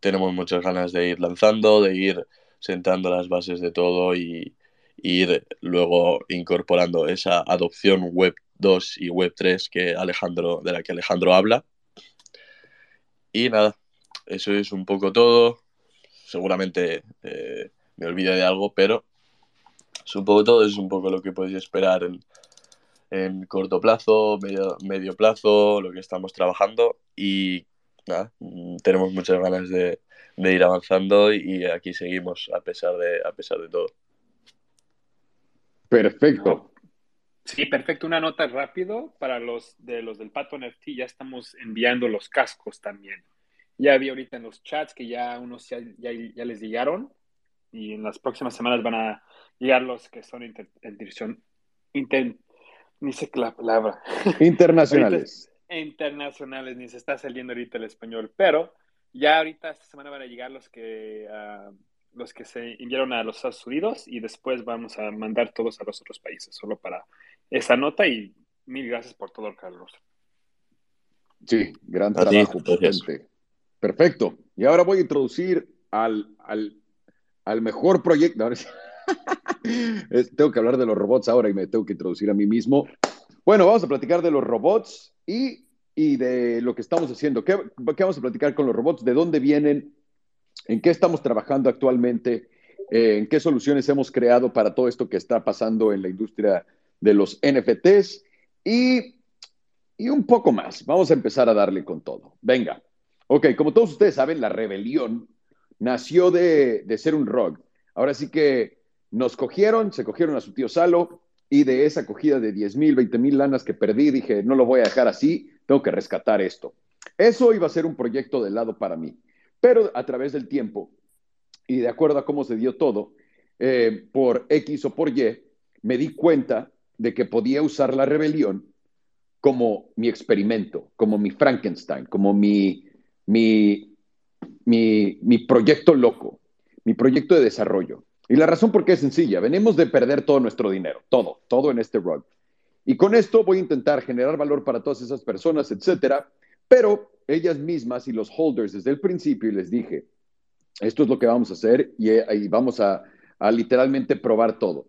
tenemos muchas ganas de ir lanzando, de ir sentando las bases de todo y, ir luego incorporando esa adopción web 2 y web 3 que Alejandro, de la que Alejandro habla. Y nada, eso es un poco todo. Seguramente eh, me olvide de algo, pero es un poco todo, es un poco lo que podéis esperar en, en corto plazo, medio, medio plazo, lo que estamos trabajando y nada, tenemos muchas ganas de, de, ir avanzando y aquí seguimos a pesar de, a pesar de todo. Perfecto. Sí, perfecto. Una nota rápido para los de los del Pato NFT. Ya estamos enviando los cascos también. Ya vi ahorita en los chats que ya unos ya, ya, ya les llegaron y en las próximas semanas van a llegar los que son inter, inter, inter, ni sé la palabra. Internacionales. internacionales, ni se está saliendo ahorita el español, pero ya ahorita esta semana van a llegar los que uh, los que se enviaron a los Estados Unidos y después vamos a mandar todos a los otros países, solo para esa nota y mil gracias por todo, Carlos. Sí, gran trabajo, potente. Perfecto. Y ahora voy a introducir al, al, al mejor proyecto. Tengo que hablar de los robots ahora y me tengo que introducir a mí mismo. Bueno, vamos a platicar de los robots y, y de lo que estamos haciendo. ¿Qué, ¿Qué, vamos a platicar con los robots? ¿De dónde vienen? ¿En qué estamos trabajando actualmente? Eh, ¿En qué soluciones hemos creado para todo esto que está pasando en la industria de los NFTs? Y, y un poco más. Vamos a empezar a darle con todo. Venga. Ok, como todos ustedes saben, la rebelión nació de, de ser un rogue. Ahora sí que nos cogieron, se cogieron a su tío Salo y de esa cogida de 10 mil, 20 mil lanas que perdí, dije, no lo voy a dejar así, tengo que rescatar esto. Eso iba a ser un proyecto de lado para mí, pero a través del tiempo y de acuerdo a cómo se dio todo, eh, por X o por Y, me di cuenta de que podía usar la rebelión como mi experimento, como mi Frankenstein, como mi, mi, mi, mi proyecto loco, mi proyecto de desarrollo. Y la razón por qué es sencilla. Venimos de perder todo nuestro dinero, todo, todo en este rug. Y con esto voy a intentar generar valor para todas esas personas, etcétera, pero ellas mismas y los holders desde el principio y les dije, esto es lo que vamos a hacer y, y vamos a, a literalmente probar todo.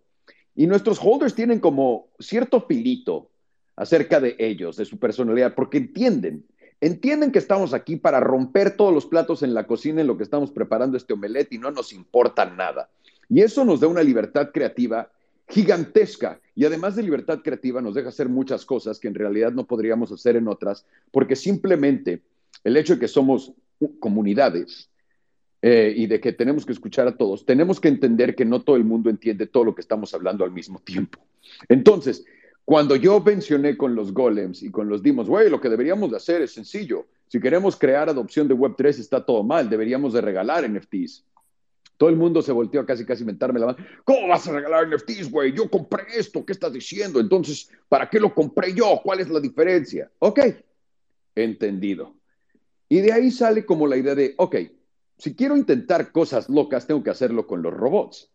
Y nuestros holders tienen como cierto filito acerca de ellos, de su personalidad, porque entienden, entienden que estamos aquí para romper todos los platos en la cocina en lo que estamos preparando este omelette y no nos importa nada. Y eso nos da una libertad creativa gigantesca y además de libertad creativa nos deja hacer muchas cosas que en realidad no podríamos hacer en otras, porque simplemente el hecho de que somos comunidades eh, y de que tenemos que escuchar a todos, tenemos que entender que no todo el mundo entiende todo lo que estamos hablando al mismo tiempo. Entonces, cuando yo mencioné con los golems y con los dimos, güey, lo que deberíamos de hacer es sencillo. Si queremos crear adopción de Web3 está todo mal, deberíamos de regalar NFTs. Todo el mundo se volteó a casi casi mentarme la mano. ¿Cómo vas a regalar NFTs, güey? Yo compré esto, ¿qué estás diciendo? Entonces, ¿para qué lo compré yo? ¿Cuál es la diferencia? Ok, entendido. Y de ahí sale como la idea de, ok, si quiero intentar cosas locas, tengo que hacerlo con los robots.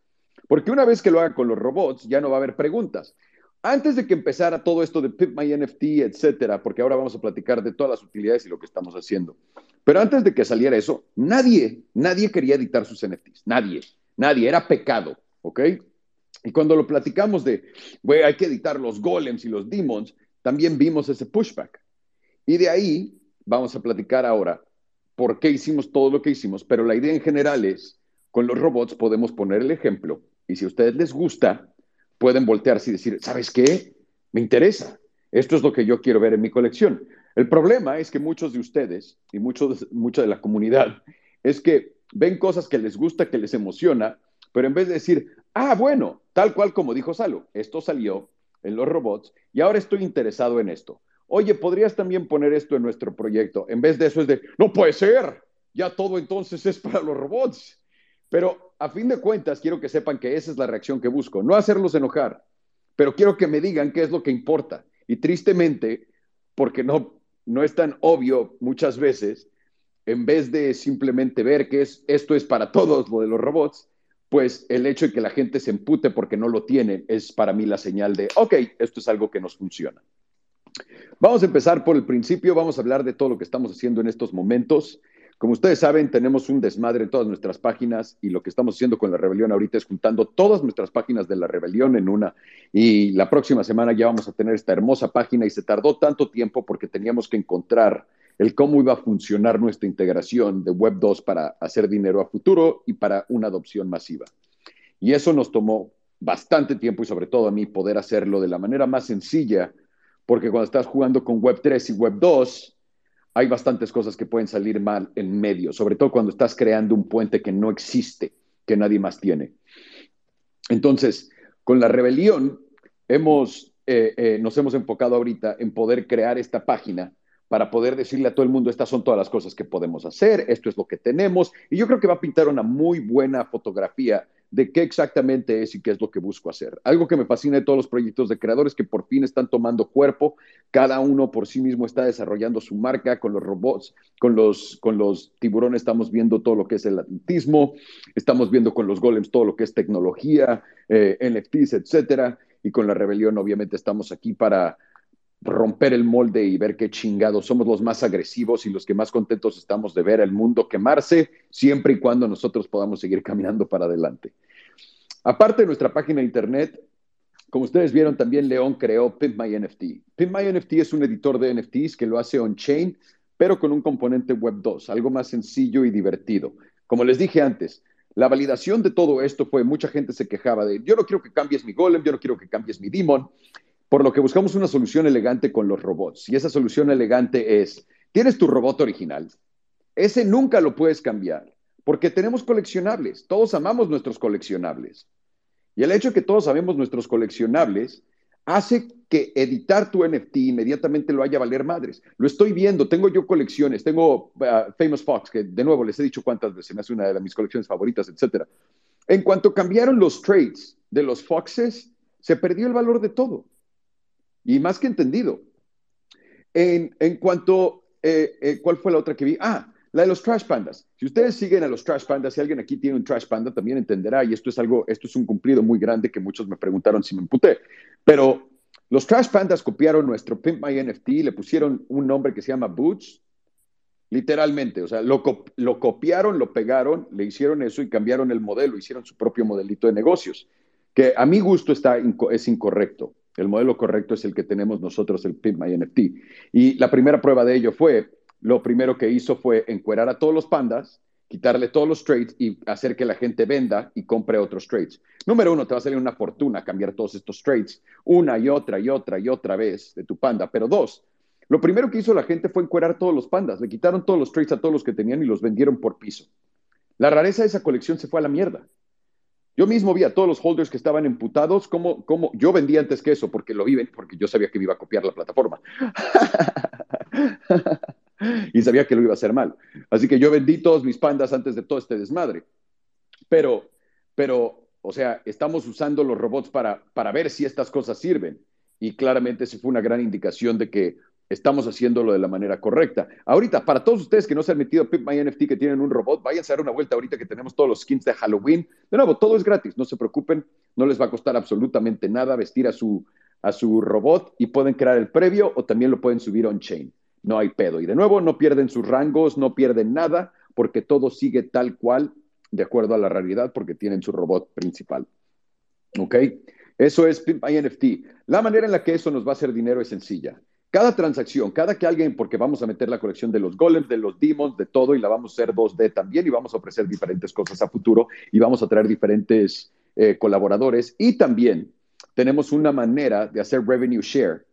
Porque una vez que lo haga con los robots, ya no va a haber preguntas. Antes de que empezara todo esto de Pip My NFT, etcétera, porque ahora vamos a platicar de todas las utilidades y lo que estamos haciendo. Pero antes de que saliera eso, nadie, nadie quería editar sus NFTs. Nadie, nadie. Era pecado, ¿ok? Y cuando lo platicamos de, güey, hay que editar los golems y los demons, también vimos ese pushback. Y de ahí vamos a platicar ahora por qué hicimos todo lo que hicimos, pero la idea en general es, con los robots podemos poner el ejemplo y si a ustedes les gusta, pueden voltearse y decir, ¿sabes qué? Me interesa. Esto es lo que yo quiero ver en mi colección. El problema es que muchos de ustedes y muchos, mucha de la comunidad es que ven cosas que les gusta, que les emociona, pero en vez de decir, ah, bueno, tal cual como dijo Salo, esto salió en los robots y ahora estoy interesado en esto oye, podrías también poner esto en nuestro proyecto. En vez de eso es de, no puede ser, ya todo entonces es para los robots. Pero a fin de cuentas, quiero que sepan que esa es la reacción que busco, no hacerlos enojar, pero quiero que me digan qué es lo que importa. Y tristemente, porque no, no es tan obvio muchas veces, en vez de simplemente ver que es, esto es para todos lo de los robots, pues el hecho de que la gente se empute porque no lo tienen es para mí la señal de, ok, esto es algo que nos funciona. Vamos a empezar por el principio, vamos a hablar de todo lo que estamos haciendo en estos momentos. Como ustedes saben, tenemos un desmadre en todas nuestras páginas y lo que estamos haciendo con la rebelión ahorita es juntando todas nuestras páginas de la rebelión en una. Y la próxima semana ya vamos a tener esta hermosa página y se tardó tanto tiempo porque teníamos que encontrar el cómo iba a funcionar nuestra integración de Web 2 para hacer dinero a futuro y para una adopción masiva. Y eso nos tomó bastante tiempo y sobre todo a mí poder hacerlo de la manera más sencilla porque cuando estás jugando con Web 3 y Web 2, hay bastantes cosas que pueden salir mal en medio, sobre todo cuando estás creando un puente que no existe, que nadie más tiene. Entonces, con la rebelión, hemos, eh, eh, nos hemos enfocado ahorita en poder crear esta página para poder decirle a todo el mundo, estas son todas las cosas que podemos hacer, esto es lo que tenemos, y yo creo que va a pintar una muy buena fotografía de qué exactamente es y qué es lo que busco hacer. Algo que me fascina de todos los proyectos de creadores que por fin están tomando cuerpo, cada uno por sí mismo está desarrollando su marca con los robots, con los, con los tiburones estamos viendo todo lo que es el atletismo, estamos viendo con los golems todo lo que es tecnología, eh, NFTs, etcétera, y con la rebelión obviamente estamos aquí para romper el molde y ver qué chingados somos los más agresivos y los que más contentos estamos de ver el mundo quemarse, siempre y cuando nosotros podamos seguir caminando para adelante. Aparte de nuestra página de internet, como ustedes vieron, también León creó Pimp My NFT. Pimp My NFT es un editor de NFTs que lo hace on-chain, pero con un componente Web 2, algo más sencillo y divertido. Como les dije antes, la validación de todo esto fue, mucha gente se quejaba de, yo no quiero que cambies mi golem, yo no quiero que cambies mi demon, por lo que buscamos una solución elegante con los robots. Y esa solución elegante es, tienes tu robot original. Ese nunca lo puedes cambiar, porque tenemos coleccionables. Todos amamos nuestros coleccionables. Y el hecho de que todos sabemos nuestros coleccionables hace que editar tu NFT inmediatamente lo haya valer madres. Lo estoy viendo, tengo yo colecciones, tengo uh, Famous Fox, que de nuevo les he dicho cuántas veces, me hace una de mis colecciones favoritas, etc. En cuanto cambiaron los trades de los Foxes, se perdió el valor de todo y más que entendido. En, en cuanto, eh, eh, ¿cuál fue la otra que vi? Ah, la de los trash pandas. Si ustedes siguen a los trash pandas, si alguien aquí tiene un trash panda, también entenderá, y esto es algo, esto es un cumplido muy grande que muchos me preguntaron si me emputé, pero los trash pandas copiaron nuestro Pimp My NFT, le pusieron un nombre que se llama Boots, literalmente. O sea, lo, lo copiaron, lo pegaron, le hicieron eso y cambiaron el modelo, hicieron su propio modelito de negocios, que a mi gusto está, es incorrecto. El modelo correcto es el que tenemos nosotros, el PIB NFT. Y la primera prueba de ello fue, lo primero que hizo fue encuerar a todos los pandas, quitarle todos los trades y hacer que la gente venda y compre otros trades. Número uno, te va a salir una fortuna cambiar todos estos trades una y otra y otra y otra vez de tu panda. Pero dos, lo primero que hizo la gente fue encuerar todos los pandas. Le quitaron todos los trades a todos los que tenían y los vendieron por piso. La rareza de esa colección se fue a la mierda. Yo mismo vi a todos los holders que estaban emputados, como, como yo vendí antes que eso, porque lo vi, porque yo sabía que me iba a copiar la plataforma. y sabía que lo iba a hacer mal. Así que yo vendí todos mis pandas antes de todo este desmadre. Pero, pero, o sea, estamos usando los robots para, para ver si estas cosas sirven. Y claramente se fue una gran indicación de que estamos haciéndolo de la manera correcta. Ahorita, para todos ustedes que no se han metido a Pip My NFT, que tienen un robot, váyanse a dar una vuelta ahorita que tenemos todos los skins de Halloween. De nuevo, todo es gratis, no se preocupen, no les va a costar absolutamente nada vestir a su, a su robot y pueden crear el previo o también lo pueden subir on-chain no hay pedo. Y de nuevo, no pierden sus rangos, no pierden nada, porque todo sigue tal cual, de acuerdo a la realidad, porque tienen su robot principal. ¿Ok? Eso es Pimp NFT. La manera en la que eso nos va a hacer dinero es sencilla. Cada transacción, cada que alguien, porque vamos a meter la colección de los golems, de los demons, de todo, y la vamos a hacer 2D también, y vamos a ofrecer diferentes cosas a futuro, y vamos a traer diferentes eh, colaboradores, y también tenemos una manera de hacer revenue share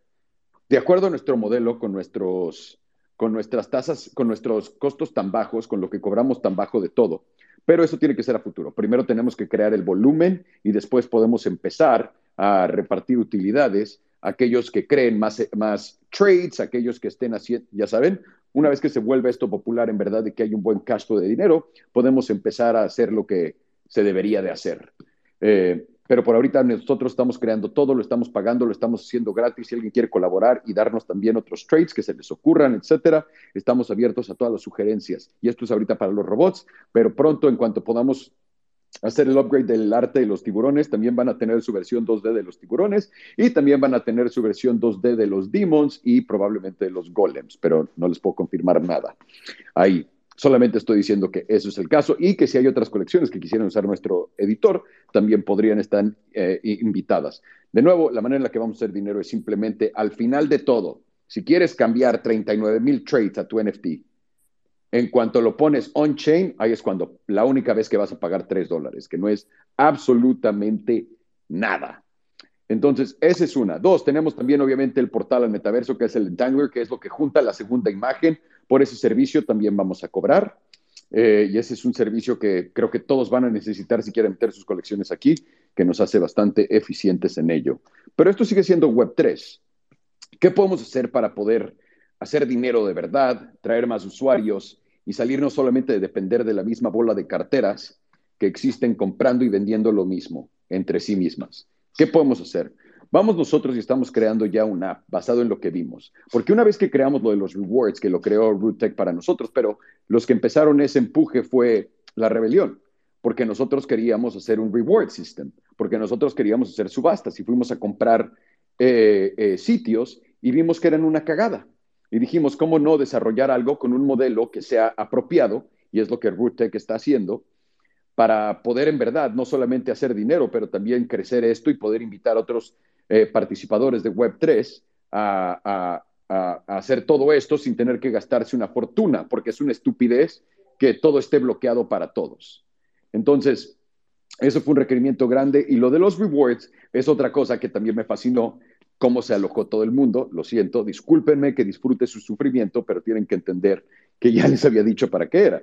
de acuerdo a nuestro modelo, con, nuestros, con nuestras tasas, con nuestros costos tan bajos, con lo que cobramos tan bajo de todo. Pero eso tiene que ser a futuro. Primero tenemos que crear el volumen y después podemos empezar a repartir utilidades aquellos que creen más, más trades, aquellos que estén haciendo, ya saben, una vez que se vuelve esto popular en verdad de que hay un buen gasto de dinero, podemos empezar a hacer lo que se debería de hacer. Eh, pero por ahorita nosotros estamos creando todo, lo estamos pagando, lo estamos haciendo gratis. Si alguien quiere colaborar y darnos también otros trades que se les ocurran, etcétera, estamos abiertos a todas las sugerencias. Y esto es ahorita para los robots, pero pronto, en cuanto podamos hacer el upgrade del arte de los tiburones, también van a tener su versión 2D de los tiburones y también van a tener su versión 2D de los demons y probablemente de los golems, pero no les puedo confirmar nada ahí. Solamente estoy diciendo que eso es el caso y que si hay otras colecciones que quisieran usar nuestro editor, también podrían estar eh, invitadas. De nuevo, la manera en la que vamos a hacer dinero es simplemente al final de todo, si quieres cambiar 39 mil trades a tu NFT, en cuanto lo pones on-chain, ahí es cuando la única vez que vas a pagar 3 dólares, que no es absolutamente nada. Entonces, esa es una. Dos, tenemos también obviamente el portal al metaverso, que es el Entangler, que es lo que junta la segunda imagen por ese servicio también vamos a cobrar. Eh, y ese es un servicio que creo que todos van a necesitar si quieren meter sus colecciones aquí, que nos hace bastante eficientes en ello. Pero esto sigue siendo Web3. ¿Qué podemos hacer para poder hacer dinero de verdad, traer más usuarios y salir no solamente de depender de la misma bola de carteras que existen comprando y vendiendo lo mismo entre sí mismas? ¿Qué podemos hacer? Vamos nosotros y estamos creando ya una app basado en lo que vimos. Porque una vez que creamos lo de los rewards, que lo creó RootTech para nosotros, pero los que empezaron ese empuje fue la rebelión, porque nosotros queríamos hacer un reward system, porque nosotros queríamos hacer subastas y fuimos a comprar eh, eh, sitios y vimos que eran una cagada. Y dijimos, ¿cómo no desarrollar algo con un modelo que sea apropiado? Y es lo que RootTech está haciendo para poder en verdad no solamente hacer dinero, pero también crecer esto y poder invitar a otros eh, participadores de Web3 a, hacer todo esto sin tener que gastarse una fortuna, porque es una estupidez que todo esté bloqueado para todos. Entonces, eso fue un requerimiento grande y lo de los rewards es otra cosa que también me fascinó, cómo se alojó todo el mundo. Lo siento, discúlpenme que disfrute su sufrimiento, pero tienen que entender que ya les había dicho para qué era.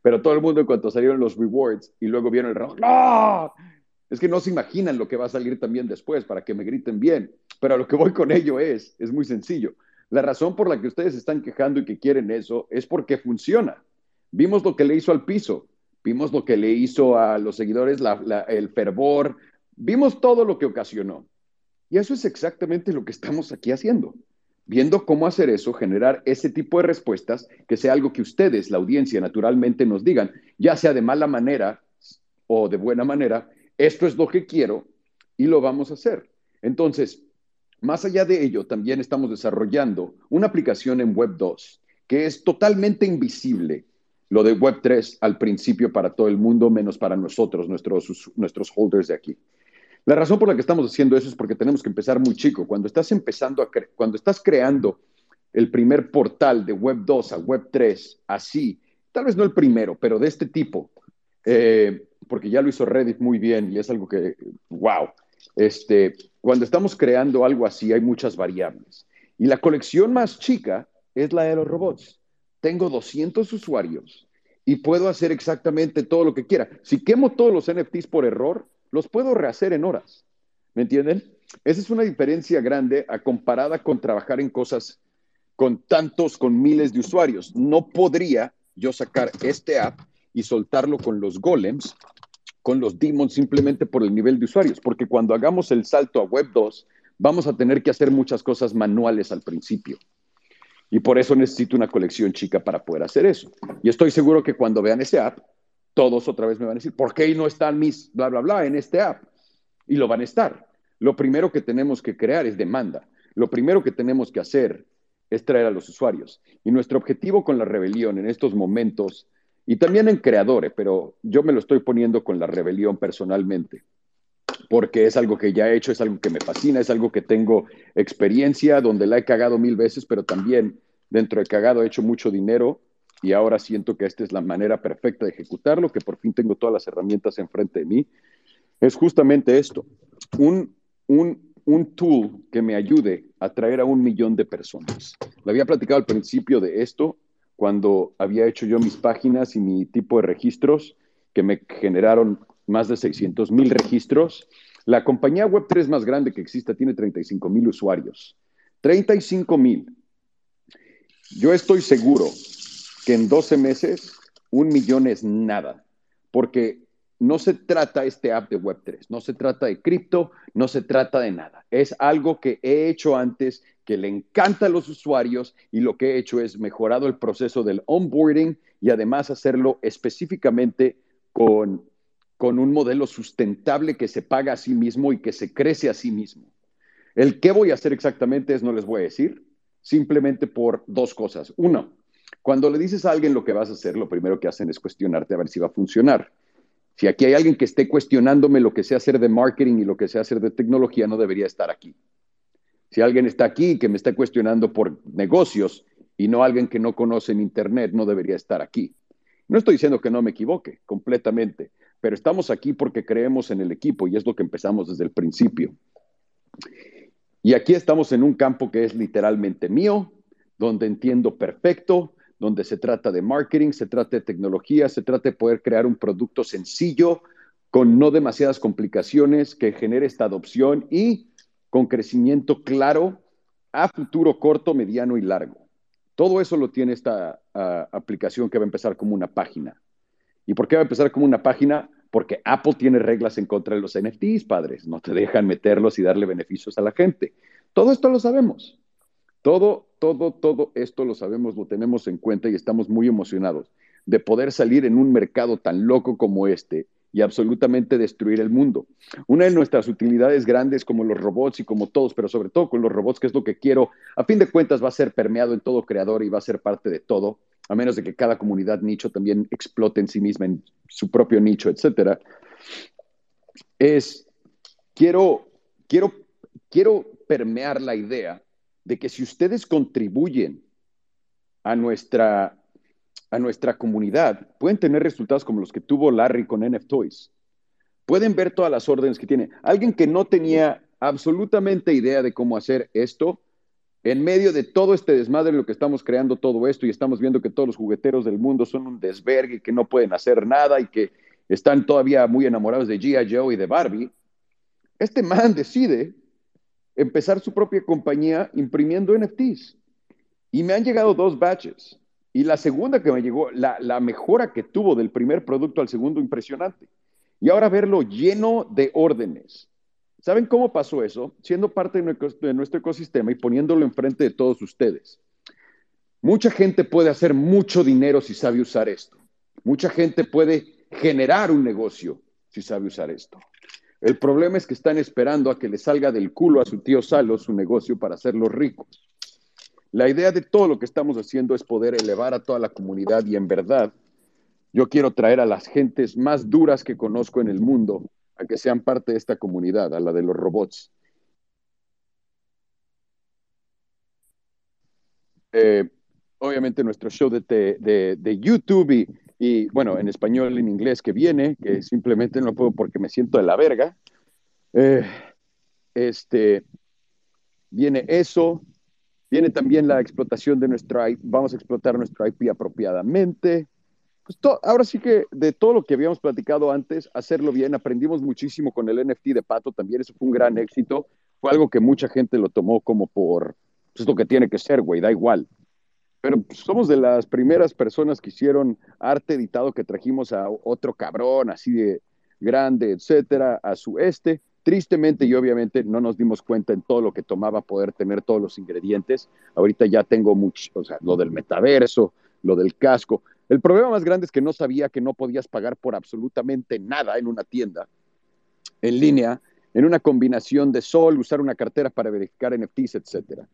Pero todo el mundo en cuanto salieron los rewards y luego vieron el reloj, ¡no! Es que no se imaginan lo que va a salir también después para que me griten bien. Pero lo que voy con ello es, es muy sencillo. La razón por la que ustedes están quejando y que quieren eso es porque funciona. Vimos lo que le hizo al piso, vimos lo que le hizo a los seguidores, el fervor, vimos todo lo que ocasionó. Y eso es exactamente lo que estamos aquí haciendo, viendo cómo hacer eso, generar ese tipo de respuestas, que sea algo que ustedes, la audiencia, naturalmente nos digan, ya sea de mala manera o de buena manera, esto es lo que quiero y lo vamos a hacer. Entonces, más allá de ello, también estamos desarrollando una aplicación en Web 2 que es totalmente invisible lo de Web3 al principio para todo el mundo, menos para nosotros, nuestros, nuestros holders de aquí. La razón por la que estamos haciendo eso es porque tenemos que empezar muy chico. Cuando estás empezando cuando estás creando el primer portal de Web 2 a Web 3, así, tal vez no el primero, pero de este tipo, eh, porque ya lo hizo Reddit muy bien y es algo que, wow, este, cuando estamos creando algo así hay muchas variables. Y la colección más chica es la de los robots. Tengo 200 usuarios y puedo hacer exactamente todo lo que quiera. Si quemo todos los NFTs por error, los puedo rehacer en horas. ¿Me entienden? Esa es una diferencia grande a comparada con trabajar en cosas con tantos, con miles de usuarios. No podría yo sacar este app y soltarlo con los golems, con los demons, simplemente por el nivel de usuarios, porque cuando hagamos el salto a Web 2, vamos a tener que hacer muchas cosas manuales al principio. Y por eso necesito una colección chica para poder hacer eso. Y estoy seguro que cuando vean ese app, todos otra vez me van a decir, ¿por qué no están mis bla, bla, bla en este app? Y lo van a estar. Lo primero que tenemos que crear es demanda. Lo primero que tenemos que hacer es traer a los usuarios. Y nuestro objetivo con la rebelión en estos momentos, y también en Creadores, pero yo me lo estoy poniendo con la rebelión personalmente, porque es algo que ya he hecho, es algo que me fascina, es algo que tengo experiencia, donde la he cagado mil veces, pero también dentro de cagado he hecho mucho dinero y ahora siento que esta es la manera perfecta de ejecutarlo, que por fin tengo todas las herramientas enfrente de mí. Es justamente esto, un, un un tool que me ayude a traer a un millón de personas. Le había platicado al principio de esto, cuando había hecho yo mis páginas y mi tipo de registros, que me generaron más de 600 mil registros. La compañía Web3 más grande que exista tiene 35 mil usuarios. 35 mil. Yo estoy seguro que en 12 meses un millón es nada, porque no se trata este app de Web3, no se trata de cripto, no se trata de nada. Es algo que he hecho antes, que le encanta a los usuarios y lo que he hecho es mejorado el proceso del onboarding y además hacerlo específicamente con, con un modelo sustentable que se paga a sí mismo y que se crece a sí mismo. El qué voy a hacer exactamente es no les voy a decir, simplemente por dos cosas. Uno, cuando le dices a alguien lo que vas a hacer, lo primero que hacen es cuestionarte a ver si va a funcionar. Si aquí hay alguien que esté cuestionándome lo que sé hacer de marketing y lo que sé hacer de tecnología, no debería estar aquí. Si alguien está aquí que me está cuestionando por negocios y no alguien que no conoce en Internet, no debería estar aquí. No estoy diciendo que no me equivoque completamente, pero estamos aquí porque creemos en el equipo y es lo que empezamos desde el principio. Y aquí estamos en un campo que es literalmente mío, donde entiendo perfecto, donde se trata de marketing, se trata de tecnología, se trata de poder crear un producto sencillo, con no demasiadas complicaciones, que genere esta adopción y con crecimiento claro a futuro corto, mediano y largo. Todo eso lo tiene esta ah, aplicación que va a empezar como una página. ¿Y por qué va a empezar como una página? Porque Apple tiene reglas en contra de los NFTs, padres. No te dejan meterlos y darle beneficios a la gente. Todo esto lo sabemos. Todo, todo, todo esto lo sabemos, lo tenemos en cuenta y estamos muy emocionados de poder salir en un mercado tan loco como este y absolutamente destruir el mundo. Una de nuestras utilidades grandes como los robots y como todos, pero sobre todo con los robots, que es lo que quiero, a fin de cuentas va a ser permeado en todo creador y va a ser parte de todo, a menos de que cada comunidad nicho también explote en sí misma en su propio nicho, etcétera. Es quiero quiero quiero permear la idea de que si ustedes contribuyen a nuestra, a nuestra comunidad, pueden tener resultados como los que tuvo Larry con NF Toys. Pueden ver todas las órdenes que tiene. Alguien que no tenía absolutamente idea de cómo hacer esto, en medio de todo este desmadre lo que estamos creando todo esto y estamos viendo que todos los jugueteros del mundo son un desvergue, que no pueden hacer nada y que están todavía muy enamorados de G.I. Joe y de Barbie, este man decide empezar su propia compañía imprimiendo NFTs. Y me han llegado dos batches. Y la segunda que me llegó, la, la, mejora que tuvo del primer producto al segundo, impresionante. Y ahora verlo lleno de órdenes. ¿Saben cómo pasó eso? Siendo parte de nuestro ecosistema y poniéndolo enfrente de todos ustedes. Mucha gente puede hacer mucho dinero si sabe usar esto. Mucha gente puede generar un negocio si sabe usar esto. El problema es que están esperando a que le salga del culo a su tío Salo su negocio para hacerlos ricos. La idea de todo lo que estamos haciendo es poder elevar a toda la comunidad y en verdad yo quiero traer a las gentes más duras que conozco en el mundo a que sean parte de esta comunidad, a la de los robots. Eh, obviamente nuestro show de, YouTube y, y, bueno, en español en inglés que viene, que simplemente no puedo porque me siento de la verga. Eh, este, viene eso, viene también la explotación de nuestra IP, vamos a explotar nuestro IP apropiadamente. Pues ahora sí que de todo lo que habíamos platicado antes, hacerlo bien, aprendimos muchísimo con el NFT de Pato también, eso fue un gran éxito, fue algo que mucha gente lo tomó como por, pues lo que tiene que ser, güey, da igual. Pero pues, somos de las primeras personas que hicieron arte editado que trajimos a otro cabrón así de grande, etcétera, a su este. Tristemente y obviamente no nos dimos cuenta en todo lo que tomaba poder tener todos los ingredientes. Ahorita ya tengo mucho, o sea, lo del metaverso, lo del casco. El problema más grande es que no sabía que no podías pagar por absolutamente nada en una tienda en línea, en una combinación de sol, usar una cartera para verificar NFTs, etcétera.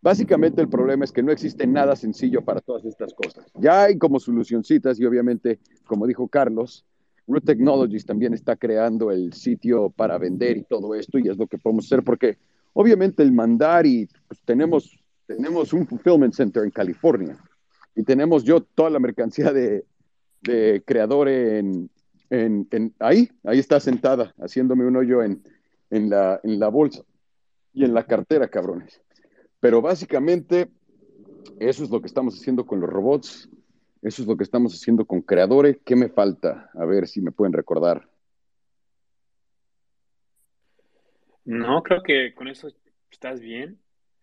Básicamente el problema es que no existe nada sencillo para todas estas cosas. Ya hay como solucioncitas y obviamente, como dijo Carlos, Root Technologies también está creando el sitio para vender y todo esto y es lo que podemos hacer porque obviamente el mandar y pues, tenemos, tenemos un fulfillment center en California y tenemos yo toda la mercancía de, de creador en, en, ahí, ahí está sentada haciéndome un hoyo en la bolsa y en la cartera, cabrones. Pero básicamente eso es lo que estamos haciendo con los robots, eso es lo que estamos haciendo con creadores. ¿Qué me falta? A ver si me pueden recordar. No, creo que con eso estás bien.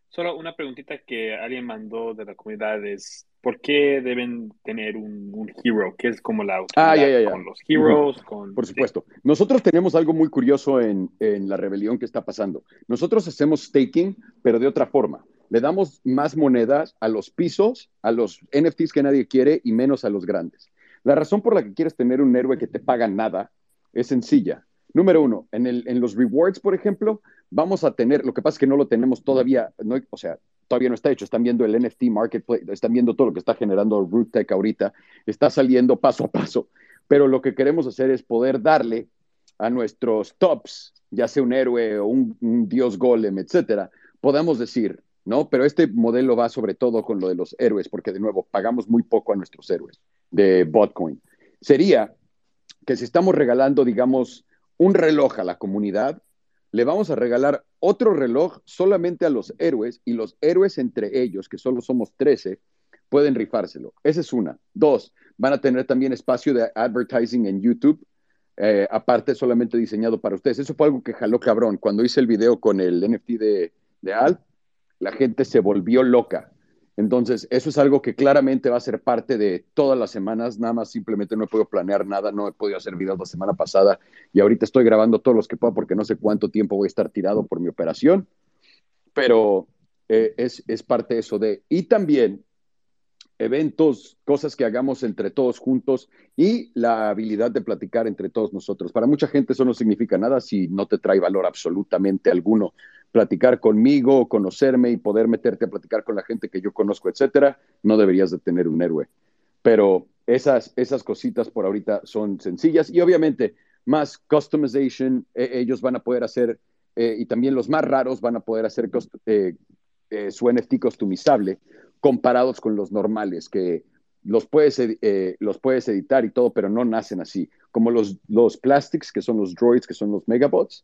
Solo una preguntita que alguien mandó de la comunidad es, ¿por qué deben tener un, hero? ¿Qué es como la ah, ya, con los heroes? con, Por supuesto. Nosotros tenemos algo muy curioso en, en la rebelión que está pasando. Nosotros hacemos staking, pero de otra forma. Le damos más monedas a los pisos, a los NFTs que nadie quiere y menos a los grandes. La razón por la que quieres tener un héroe que te paga nada es sencilla. Número uno, en, el, en los rewards, por ejemplo, vamos a tener, lo que pasa es que no lo tenemos todavía, no, o sea, todavía no está hecho, están viendo el NFT Marketplace, están viendo todo lo que está generando Root Tech ahorita, está saliendo paso a paso, pero lo que queremos hacer es poder darle a nuestros tops, ya sea un héroe o un, un dios golem, etcétera, podamos decir, ¿no? Pero este modelo va sobre todo con lo de los héroes, porque de nuevo, pagamos muy poco a nuestros héroes de Botcoin. Sería que si estamos regalando, digamos, un reloj a la comunidad, le vamos a regalar otro reloj solamente a los héroes y los héroes entre ellos, que solo somos 13, pueden rifárselo. Esa es una. Dos, van a tener también espacio de advertising en YouTube, eh, aparte solamente diseñado para ustedes. Eso fue algo que jaló cabrón. Cuando hice el video con el NFT de, de Alt, la gente se volvió loca. Entonces, eso es algo que claramente va a ser parte de todas las semanas. Nada más simplemente no he podido planear nada, no he podido hacer videos la semana pasada y ahorita estoy grabando todos los que pueda porque no sé cuánto tiempo voy a estar tirado por mi operación. Pero eh, es, es parte de eso de... Y también eventos, cosas que hagamos entre todos juntos y la habilidad de platicar entre todos nosotros. Para mucha gente eso no significa nada si no te trae valor absolutamente alguno platicar conmigo, conocerme y poder meterte a platicar con la gente que yo conozco, etcétera, no deberías de tener un héroe. Pero esas, esas cositas por ahorita son sencillas y obviamente más customization, eh, ellos van a poder hacer, eh, y también los más raros van a poder hacer eh, su NFT customizable comparados con los normales, que los puedes, los puedes editar y todo, pero no nacen así. Como los, los plastics, que son los droids, que son los megabots,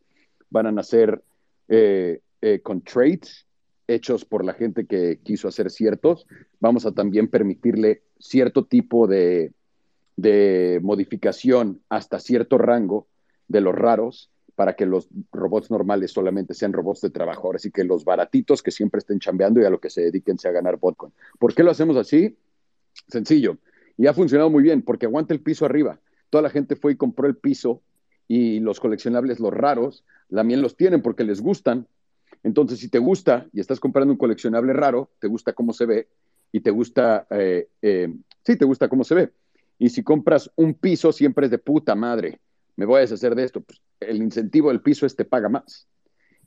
van a nacer eh, eh, con traits hechos por la gente que quiso hacer ciertos, vamos a también permitirle cierto tipo de, de modificación hasta cierto rango de los raros para que los robots normales solamente sean robots de trabajo, así que los baratitos que siempre estén chambeando y a lo que se dediquen sea ganar Botcoin. ¿Por qué lo hacemos así? Sencillo. Y ha funcionado muy bien, porque aguanta el piso arriba. Toda la gente fue y compró el piso y los coleccionables, los raros, también los tienen porque les gustan. Entonces, si te gusta y estás comprando un coleccionable raro, te gusta cómo se ve y te gusta, eh, eh, sí, te gusta cómo se ve. Y si compras un piso, siempre es de puta madre. Me voy a deshacer de esto. Pues, el incentivo del piso es te paga más.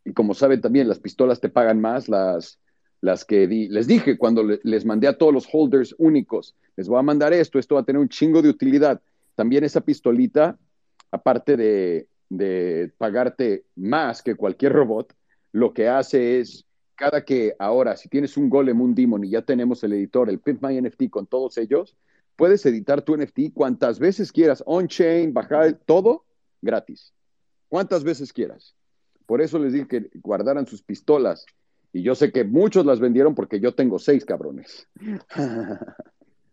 Y como saben también, las pistolas te pagan más, las, las que les dije cuando les mandé a todos los holders únicos, les voy a mandar esto, esto va a tener un chingo de utilidad. También esa pistolita, aparte de, de pagarte más que cualquier robot, lo que hace es, cada que ahora, si tienes un golem, un demon y ya tenemos el editor, el Pimp My NFT con todos ellos, puedes editar tu NFT cuantas veces quieras, on-chain, bajar todo gratis. Cuantas veces quieras. Por eso les dije que guardaran sus pistolas y yo sé que muchos las vendieron porque yo tengo seis cabrones.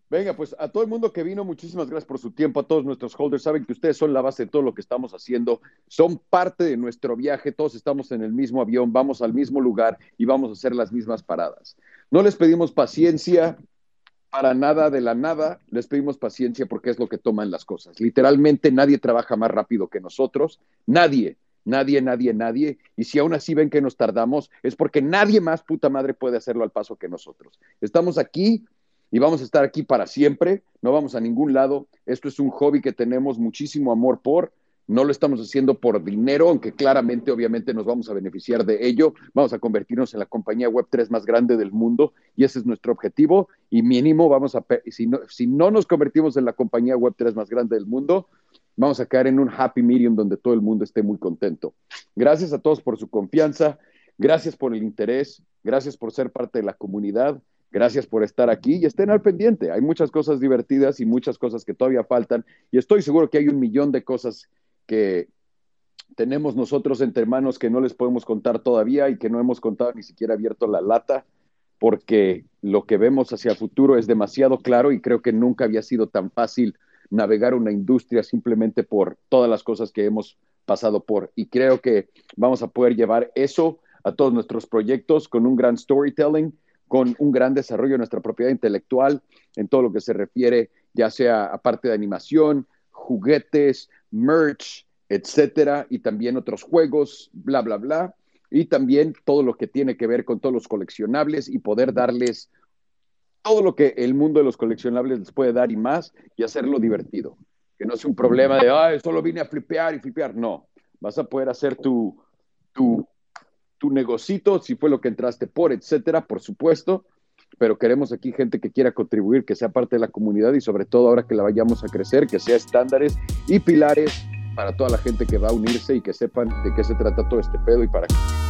Venga, pues a todo el mundo que vino, muchísimas gracias por su tiempo, a todos nuestros holders. Saben que ustedes son la base de todo lo que estamos haciendo, son parte de nuestro viaje, todos estamos en el mismo avión, vamos al mismo lugar y vamos a hacer las mismas paradas. No les pedimos paciencia para nada de la nada, les pedimos paciencia porque es lo que toman las cosas. Literalmente nadie trabaja más rápido que nosotros, nadie. Nadie, nadie, nadie. Y si aún así ven que nos tardamos, es porque nadie más, puta madre, puede hacerlo al paso que nosotros. Estamos aquí y vamos a estar aquí para siempre, no vamos a ningún lado. Esto es un hobby que tenemos muchísimo amor por. No lo estamos haciendo por dinero, aunque claramente, obviamente, nos vamos a beneficiar de ello. Vamos a convertirnos en la compañía Web3 más grande del mundo y ese es nuestro objetivo. Y mínimo, vamos a, si no, si no nos convertimos en la compañía Web3 más grande del mundo, vamos a caer en un happy medium donde todo el mundo esté muy contento. Gracias a todos por su confianza, gracias por el interés, gracias por ser parte de la comunidad, gracias por estar aquí y estén al pendiente. Hay muchas cosas divertidas y muchas cosas que todavía faltan y estoy seguro que hay un millón de cosas que tenemos nosotros entre manos que no les podemos contar todavía y que no hemos contado ni siquiera abierto la lata porque lo que vemos hacia el futuro es demasiado claro y creo que nunca había sido tan fácil navegar una industria simplemente por todas las cosas que hemos pasado por. Y creo que vamos a poder llevar eso a todos nuestros proyectos con un gran storytelling, con un gran desarrollo de nuestra propiedad intelectual en todo lo que se refiere, ya sea aparte de animación, juguetes, merch, etcétera, y también otros juegos, bla, bla, bla, y también todo lo que tiene que ver con todos los coleccionables y poder darles todo lo que el mundo de los coleccionables les puede dar y más y hacerlo divertido. Que no sea un problema de, ay, solo vine a flipear y flipear. No, vas a poder hacer tu, tu, tu negocito, si fue lo que entraste por, etcétera, por supuesto. Pero queremos aquí gente que quiera contribuir, que sea parte de la comunidad y sobre todo ahora que la vayamos a crecer, que sea estándares y pilares para toda la gente que va a unirse y que sepan de qué se trata todo este pedo y para qué.